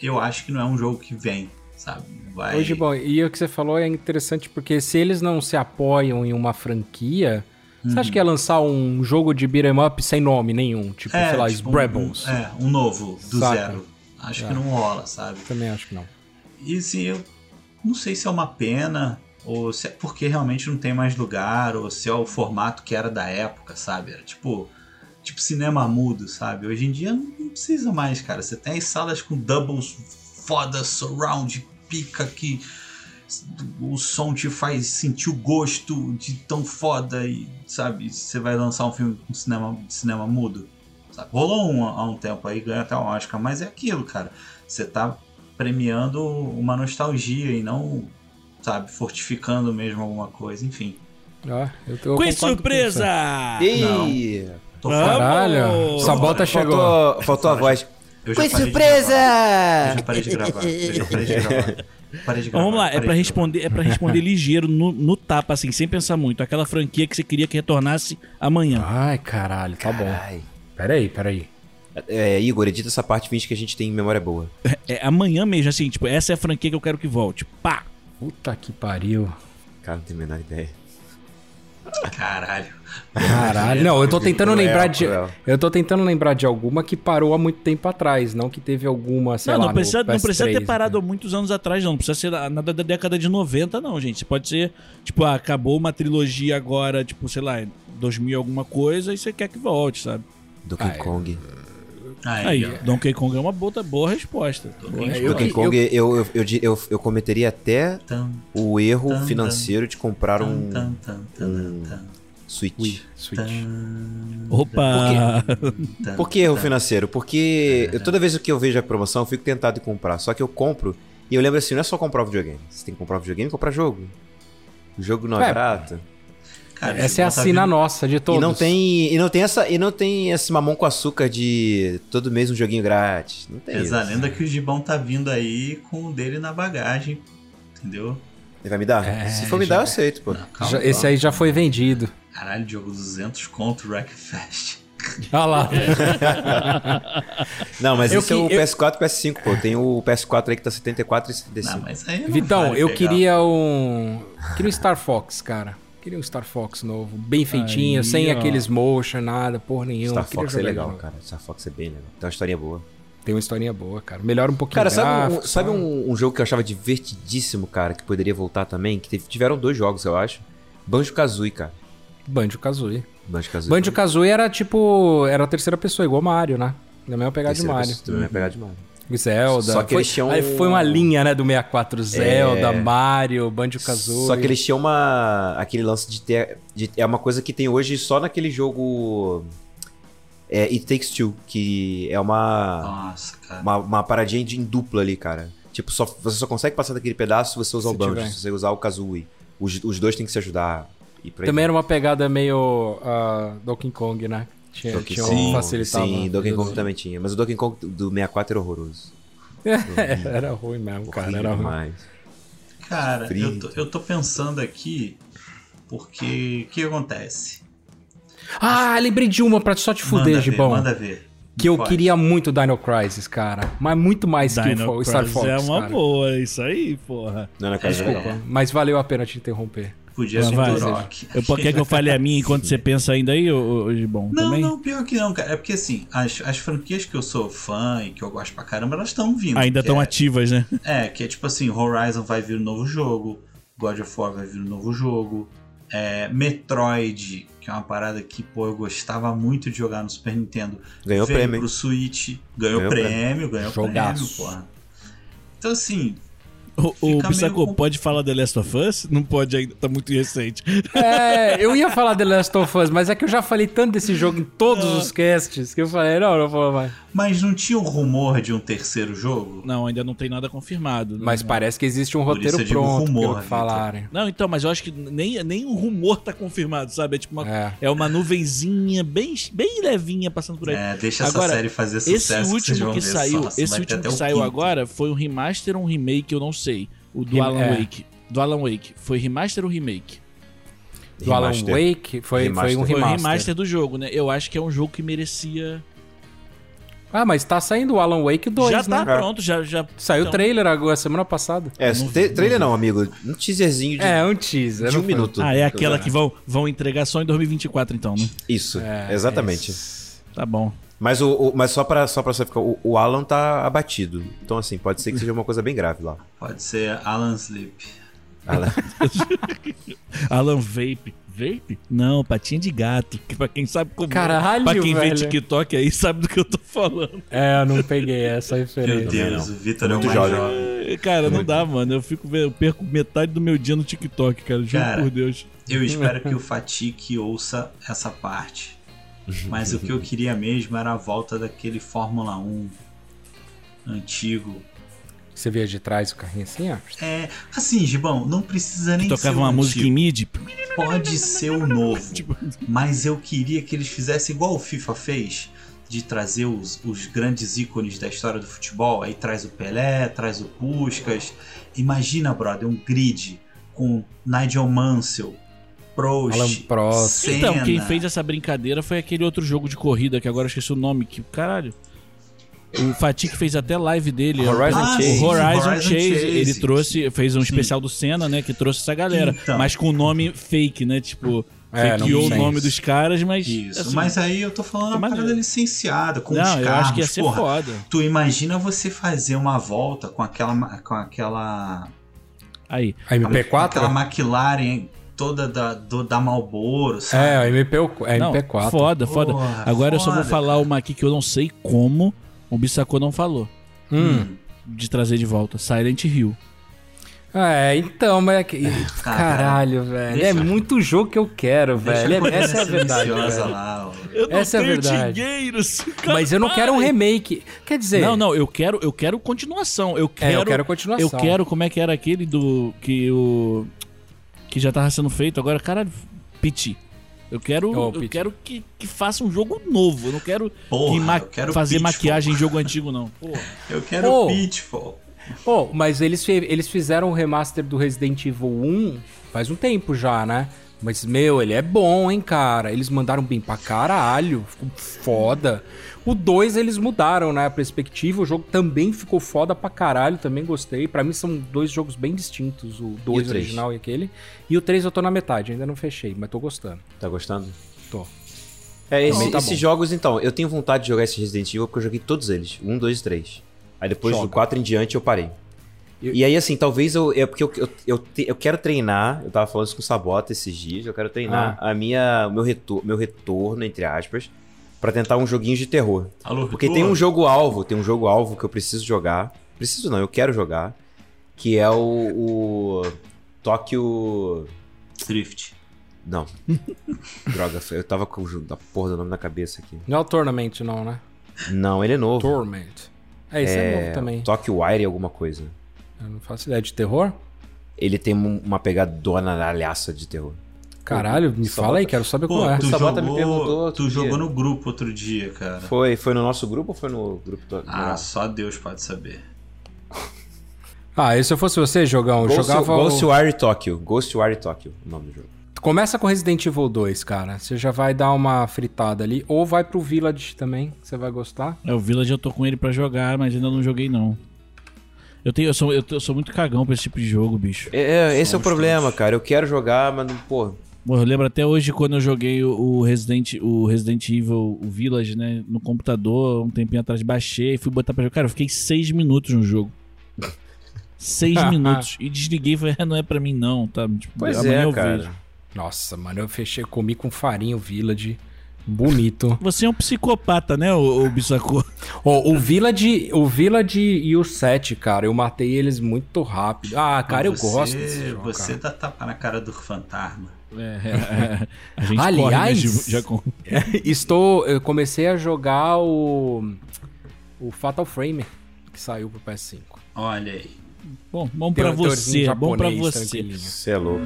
eu acho que não é um jogo que vem, sabe? Vai... Hoje, bom, e o que você falou é interessante porque se eles não se apoiam em uma franquia, você acha que ia lançar um jogo de beat'em up sem nome nenhum? Tipo, sei lá, tipo um- Rebels. Um, é, um novo, do Saca. zero. Acho É. que não rola, sabe? Também acho que não. E assim, eu não sei se é uma pena, ou se é porque realmente não tem mais lugar, ou se é o formato que era da época, sabe? Era tipo, tipo cinema mudo, sabe? Hoje em dia não precisa mais, cara. Você tem as salas com doubles foda, surround, pica que o som te faz sentir o gosto de tão foda e, sabe, você vai lançar um filme com cinema, cinema mudo. sabe? Rolou um há um tempo aí, ganhou até um Oscar, mas é aquilo, cara. Você tá premiando uma nostalgia e não, sabe, fortificando mesmo alguma coisa, enfim. Ó, eu, eu Quiz surpresa! Ei! Tô Caralho, Sabota chegou. Faltou, faltou a voz. Quiz surpresa! Eu já parei de gravar. Eu já parei de gravar. *laughs* Gravar. vamos lá, é de responder, é para responder ligeiro no, no tapa, assim, sem pensar muito. Aquela franquia que você queria que retornasse amanhã. Ai, caralho, tá bom. Ai. Peraí, peraí. É, Igor, edita essa parte finge que a gente tem memória boa. É amanhã mesmo, assim, tipo, essa é a franquia que eu quero que volte. Pá! Puta que pariu. Cara, não tenho a menor ideia. Caralho. Caralho. Não, eu tô tentando Cruel, lembrar de. cruel. Eu tô tentando lembrar de alguma que parou há muito tempo atrás, não que teve alguma, sei não, lá. não precisa, no não precisa ter PS3, parado há né? muitos anos atrás, não. Não precisa ser nada da década de 90, não, gente. Você pode ser, tipo, ah, acabou uma trilogia agora, tipo, sei lá, 2000 e alguma coisa, e você quer que volte, sabe? Donkey Ah, é. Aí, Aí. Donkey Kong é uma boa, boa resposta. Boa É, resposta. eu Donkey Kong, eu, eu, eu, eu, eu cometeria até Tan, o erro tan. financeiro de comprar tan, um um- Switch. Wii, Switch. Opa! tan, Por que erro financeiro? Porque eu, toda vez que eu vejo a promoção, eu fico tentado em comprar. Só que eu compro e eu lembro assim, não é só comprar o videogame. Você tem que comprar o videogame e comprar jogo. O jogo não é, É, barato. Cara, Essa é a sina nossa de todos. E não tem e não tem essa e não tem esse mamão com açúcar de todo mês um joguinho grátis. Não tem. A isso. lenda que o Gibão tá vindo aí com o dele na bagagem. Entendeu? Ele vai me dar? É, Se for me já- dar, eu aceito, pô. Não, calma, Já- esse calma. aí já foi vendido. Caralho, jogo 200 conto Wreckfest. Olha lá. *laughs* Não, mas Eu esse é o que- eu- PS4 e PS5, pô. Tem o PS4 aí que tá 74 e 75. Não, mas aí não Vitão, vale eu pegar. queria um. Queria um Star Fox, cara. Queria um Star Fox novo, bem feitinho, Aí, sem ó. aqueles motion, nada, porra nenhuma. Star Queria Fox é legal, cara. Star Fox é bem legal. Tem uma historinha boa. Tem uma historinha boa, cara. Melhora um pouquinho Cara, sabe, um, gráfico, sabe só. um, um jogo que eu achava divertidíssimo, cara, que poderia voltar também? Que teve- tiveram dois jogos, eu acho. Banjo-Kazooie, cara. Banjo-Kazooie. Banjo-Kazooie. Banjo-Kazooie era tipo... Era a terceira pessoa, igual Mario, né? Na mesma pegada de Mario. pessoa, Também vai pegar de Mario. Zelda. Só que foi, eles tinham- aí foi uma linha, né, do 64. Zelda, É. Mario, Banjo-Kazooie. Só que eles tinham uma. aquele lance de ter. de- é uma coisa que tem hoje só naquele jogo. É, It Takes Two, que é uma. Nossa, cara. Uma, uma paradinha de, em dupla ali, cara. Tipo, só, você só consegue passar daquele pedaço se você usar Se o Banjo, tiver. se você usar o Kazooie. Os, os dois têm que se ajudar. E Também vai. era uma pegada meio ah, Donkey Kong, né? Tinha, Donkey tinha Kong. um facilitava. Sim, Donkey Kong também tinha. Mas o Donkey Kong do 64 era horroroso. *laughs* era ruim mesmo, cara. Horrível Era ruim. demais. Cara, Frito. eu tô, eu tô pensando aqui porque o que acontece? Ah, lembrei de uma pra só te fuder, manda ver, Gibão. manda ver. Que eu Pode. queria muito Dino Crisis, cara. Mas muito mais que o Dino Star Crisis Fox, é uma cara. boa, isso aí, porra. Não, na casa Desculpa. legal. Mas valeu a pena te interromper. Podia Mas ser vai. do Rock. Eu, quer que eu fale a minha enquanto *laughs* você pensa ainda aí, ô, ô, Gibon? Não, também? não, pior que não, cara. É porque assim, as, as franquias que eu sou fã e que eu gosto pra caramba, elas estão vindo. Ainda estão é, ativas, né? É, que é tipo assim, Horizon vai vir um novo jogo, God of War vai vir um novo jogo, é, Metroid, que é uma parada que, pô, eu gostava muito de jogar no Super Nintendo. Ganhou veio prêmio. pro Switch, ganhou, Ganhou prêmio, ganhou Jogaço. prêmio, porra. Então assim, O, o com- pode falar The Last of Us? Não pode ainda, tá muito recente. É, eu ia falar The Last of Us, mas é que eu já falei tanto desse jogo em todos os casts que eu falei, não, não vou mais. mas não tinha um rumor de um terceiro jogo? Não, ainda não tem nada confirmado. Mas não, parece que existe um Por roteiro isso eu digo pronto, rumor, que Vitor. falarem. Não, então, mas eu acho que nem, nem o rumor tá confirmado, sabe? É tipo uma, É. é. uma nuvenzinha bem, bem levinha passando por aí. É, deixa Agora, essa série fazer Esse sucesso. vocês último vão que ver saiu, só, esse último que o saiu quinto. agora foi um remaster ou um remake, eu não sei. O do Rem- Alan é. Wake. Do Alan Wake. Foi remaster ou remake? Do Alan Remaster. Wake foi, foi um Remaster. Foi remaster. do jogo, né? Eu acho que é um jogo que merecia. Ah, mas tá saindo o Alan Wake 2, já né? tá pronto, já. já Saiu o então, trailer agora, semana passada. É, Não vi, trailer não, amigo. Um teaserzinho de, É, um teaser. de um minuto. Ah, é aquela que vão, vão entregar só em 2024, então, né? Isso, É, exatamente. é. Tá bom. Mas, o, o- mas só pra, só pra você ficar. O, o Alan tá abatido. Então, assim, pode ser que seja uma coisa bem grave lá. Pode ser Alan Sleep. Alan- *laughs* Alan Vape. Vape? Não, patinha de gato. Que pra quem sabe como. Caralho, Pra quem vê velho. TikTok aí sabe do que eu tô falando. É, eu não peguei essa Meu referência. Deus, o Vitor é Muito mais jovem. jovem. É, Cara, não dá, mano. Eu fico vendo- eu perco metade do meu dia no TikTok, cara. Juro Cara, por Deus. Eu espero que o Fatique ouça essa parte. Mas o que eu *laughs* queria mesmo era a volta daquele Fórmula 1 antigo. Você via de trás o carrinho assim, ó? É, assim, Gibão, não precisa nem ser Tocava o uma música em antigo. MIDI. Pode ser o novo. Mas eu queria que eles fizessem igual o FIFA fez, de trazer os, os grandes ícones da história do futebol. Aí traz o Pelé, traz o Puskas. Imagina, brother, um grid com Nigel Mansell, Prost, Alan Prost. Senna. Então, quem fez essa brincadeira foi aquele outro jogo de corrida que agora eu esqueci o nome. Que, caralho. O Fatih fez até live dele. Horizon Ah, O Chase. sim, Horizon, Horizon Chase, Chase. ele trouxe, fez um Sim. especial do Senna, né? Que trouxe essa galera. Então. Mas com o nome fake, né? Tipo, É, fakeou o nome dos caras, mas. Isso, assim, mas aí eu tô falando é uma parada licenciada, com os Não, carros. eu acho que ia ser porra. foda. Tu imagina você fazer uma volta com aquela com aquela Aí. A MP4? aquela McLaren toda da, do, da Marlboro, sabe? É, a MP, é Não, MP4. foda, foda. Porra, Agora eu só vou foda, falar uma aqui que eu não sei como o Bissacô não falou. Hum. De trazer de volta. Silent Hill. É, então, mas. é que- Caralho, velho. É Deixa- muito jogo que eu quero, velho. coisa Essa é a verdade. velho. lá. Eu não Essa é a verdade. dinheiros. *laughs* Mas eu não quero um remake. Quer dizer. Não, não, eu quero, eu quero continuação. Eu É, quero, eu quero continuação. eu quero como é que era aquele do que o que já tava sendo feito agora, caralho, Piti. Eu quero, Oh, eu quero que, que faça um jogo novo. Eu não quero, Porra, que ma- eu quero fazer Pitfall. maquiagem em jogo antigo não. Porra. *laughs* Eu quero Oh. o Pitfall. Pô, mas eles, eles fizeram o remaster do Resident Evil 1 faz um tempo já, né? Mas, meu, ele é bom, hein, cara? Eles mandaram bem pra caralho. Ficou foda. O 2 eles mudaram, né? A perspectiva. O jogo também ficou foda pra caralho. Também gostei. Pra mim são dois jogos bem distintos. O 2 o três? original e aquele. E o 3 eu tô na metade. Ainda não fechei, mas tô gostando. Tá gostando? Tô. É, esse- Então, tá esses bom. jogos, então, eu tenho vontade de jogar esse Resident Evil porque eu joguei todos eles. Um, dois e três. Aí depois Joga. do 4 em diante eu parei. Eu- E aí, assim, talvez eu. É porque eu, eu, eu, te- eu quero treinar. Eu tava falando isso com o Sabota esses dias. Eu quero treinar Ah. a minha, o meu, retor, meu retorno, entre aspas, pra tentar um joguinho de terror. Alô, Porque tem um jogo alvo, tem um jogo alvo que eu preciso jogar. Preciso não, eu quero jogar. Que é o. o Tóquio. Drift. Não. *laughs* Droga, eu tava com o jogo da porra do nome na cabeça aqui. Não é o Tournament, não, né? Não, ele é novo. Torment. É, esse é, novo também. Tokyo Wire alguma coisa. Eu não faço ideia de terror? Ele tem um- uma pegada donalhaça de terror. Caralho, me Só fala aí, quero saber Pô, qual é. tu, Sabota me jogou, perguntou outro tu dia. jogou no grupo outro dia, cara. Foi, foi no nosso grupo ou foi no grupo do. Ah, só Deus pode saber. *laughs* Ah, e se eu fosse você, Jogão, eu Ghost, jogava. o- Ghostwire Tokyo. Ghostwire Tokyo, o nome do jogo. Começa com Resident Evil 2, cara. Você já vai dar uma fritada ali. Ou vai pro Village também, que você vai gostar. É, o Village eu tô com ele pra jogar, mas ainda não joguei não. Eu, tenho, eu, sou, eu, eu sou muito cagão pra esse tipo de jogo, bicho. É, é, esse é o problema, cara. Eu quero jogar, mas não, pô. Pô, eu lembro até hoje quando eu joguei o Resident, o Resident Evil, o Village, né, no computador, um tempinho atrás, baixei e fui botar pra jogar. Cara, eu fiquei seis minutos no jogo. Seis *laughs* minutos. E desliguei e falei, "É, não é pra mim não, tá? Tipo, Pois amanhã é, eu cara. Nossa, Nossa, mano, eu fechei, comi com farinha o Village. Bonito. Você é um psicopata, né, ô, ô Bissacô? Ó, o Village, o Village e o 7, cara, eu matei eles muito rápido. Ah, cara, eu você, gosto desse jogo, Você cara. dá tapa na cara do fantasma. É, é, *laughs* é. A gente Aliás- corre, já com... *laughs* Estou, eu comecei a jogar o o Fatal Frame que saiu pro PS5. Olha aí. Bom, bom um teorzinho você, bom pra japonês, você. Você é louco.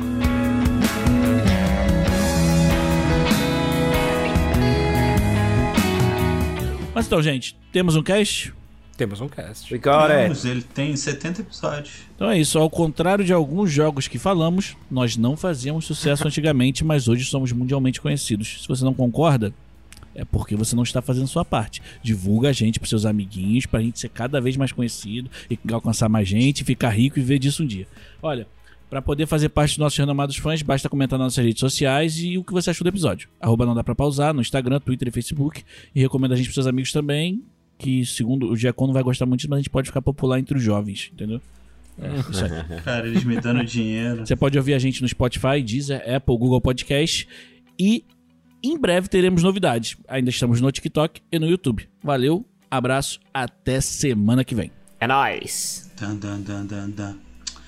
Mas então, gente, temos um cast? Temos um cast. We got it. Vamos, ele tem 70 episódios. Então é isso, ao contrário de alguns jogos que falamos, nós não fazíamos sucesso *laughs* antigamente, mas hoje somos mundialmente conhecidos. Se você não concorda, é porque você não está fazendo sua parte. Divulga a gente pros seus amiguinhos, pra gente ser cada vez mais conhecido e alcançar mais gente, ficar rico e ver disso um dia. Olha, pra poder fazer parte dos nossos renomados fãs, basta comentar nas nossas redes sociais e o que você achou do episódio. Arroba não dá pra pausar no Instagram, Twitter e Facebook. E recomenda a gente pros seus amigos também, que segundo o Giacomo vai gostar muito mas a gente pode ficar popular entre os jovens, entendeu? É *laughs* isso aí. Cara, eles me dando dinheiro. Você pode ouvir a gente no Spotify, Deezer, Apple, Google Podcast e em breve teremos novidades. Ainda estamos no TikTok e no YouTube. Valeu, abraço, até semana que vem. É nóis. Dan, dan, dan,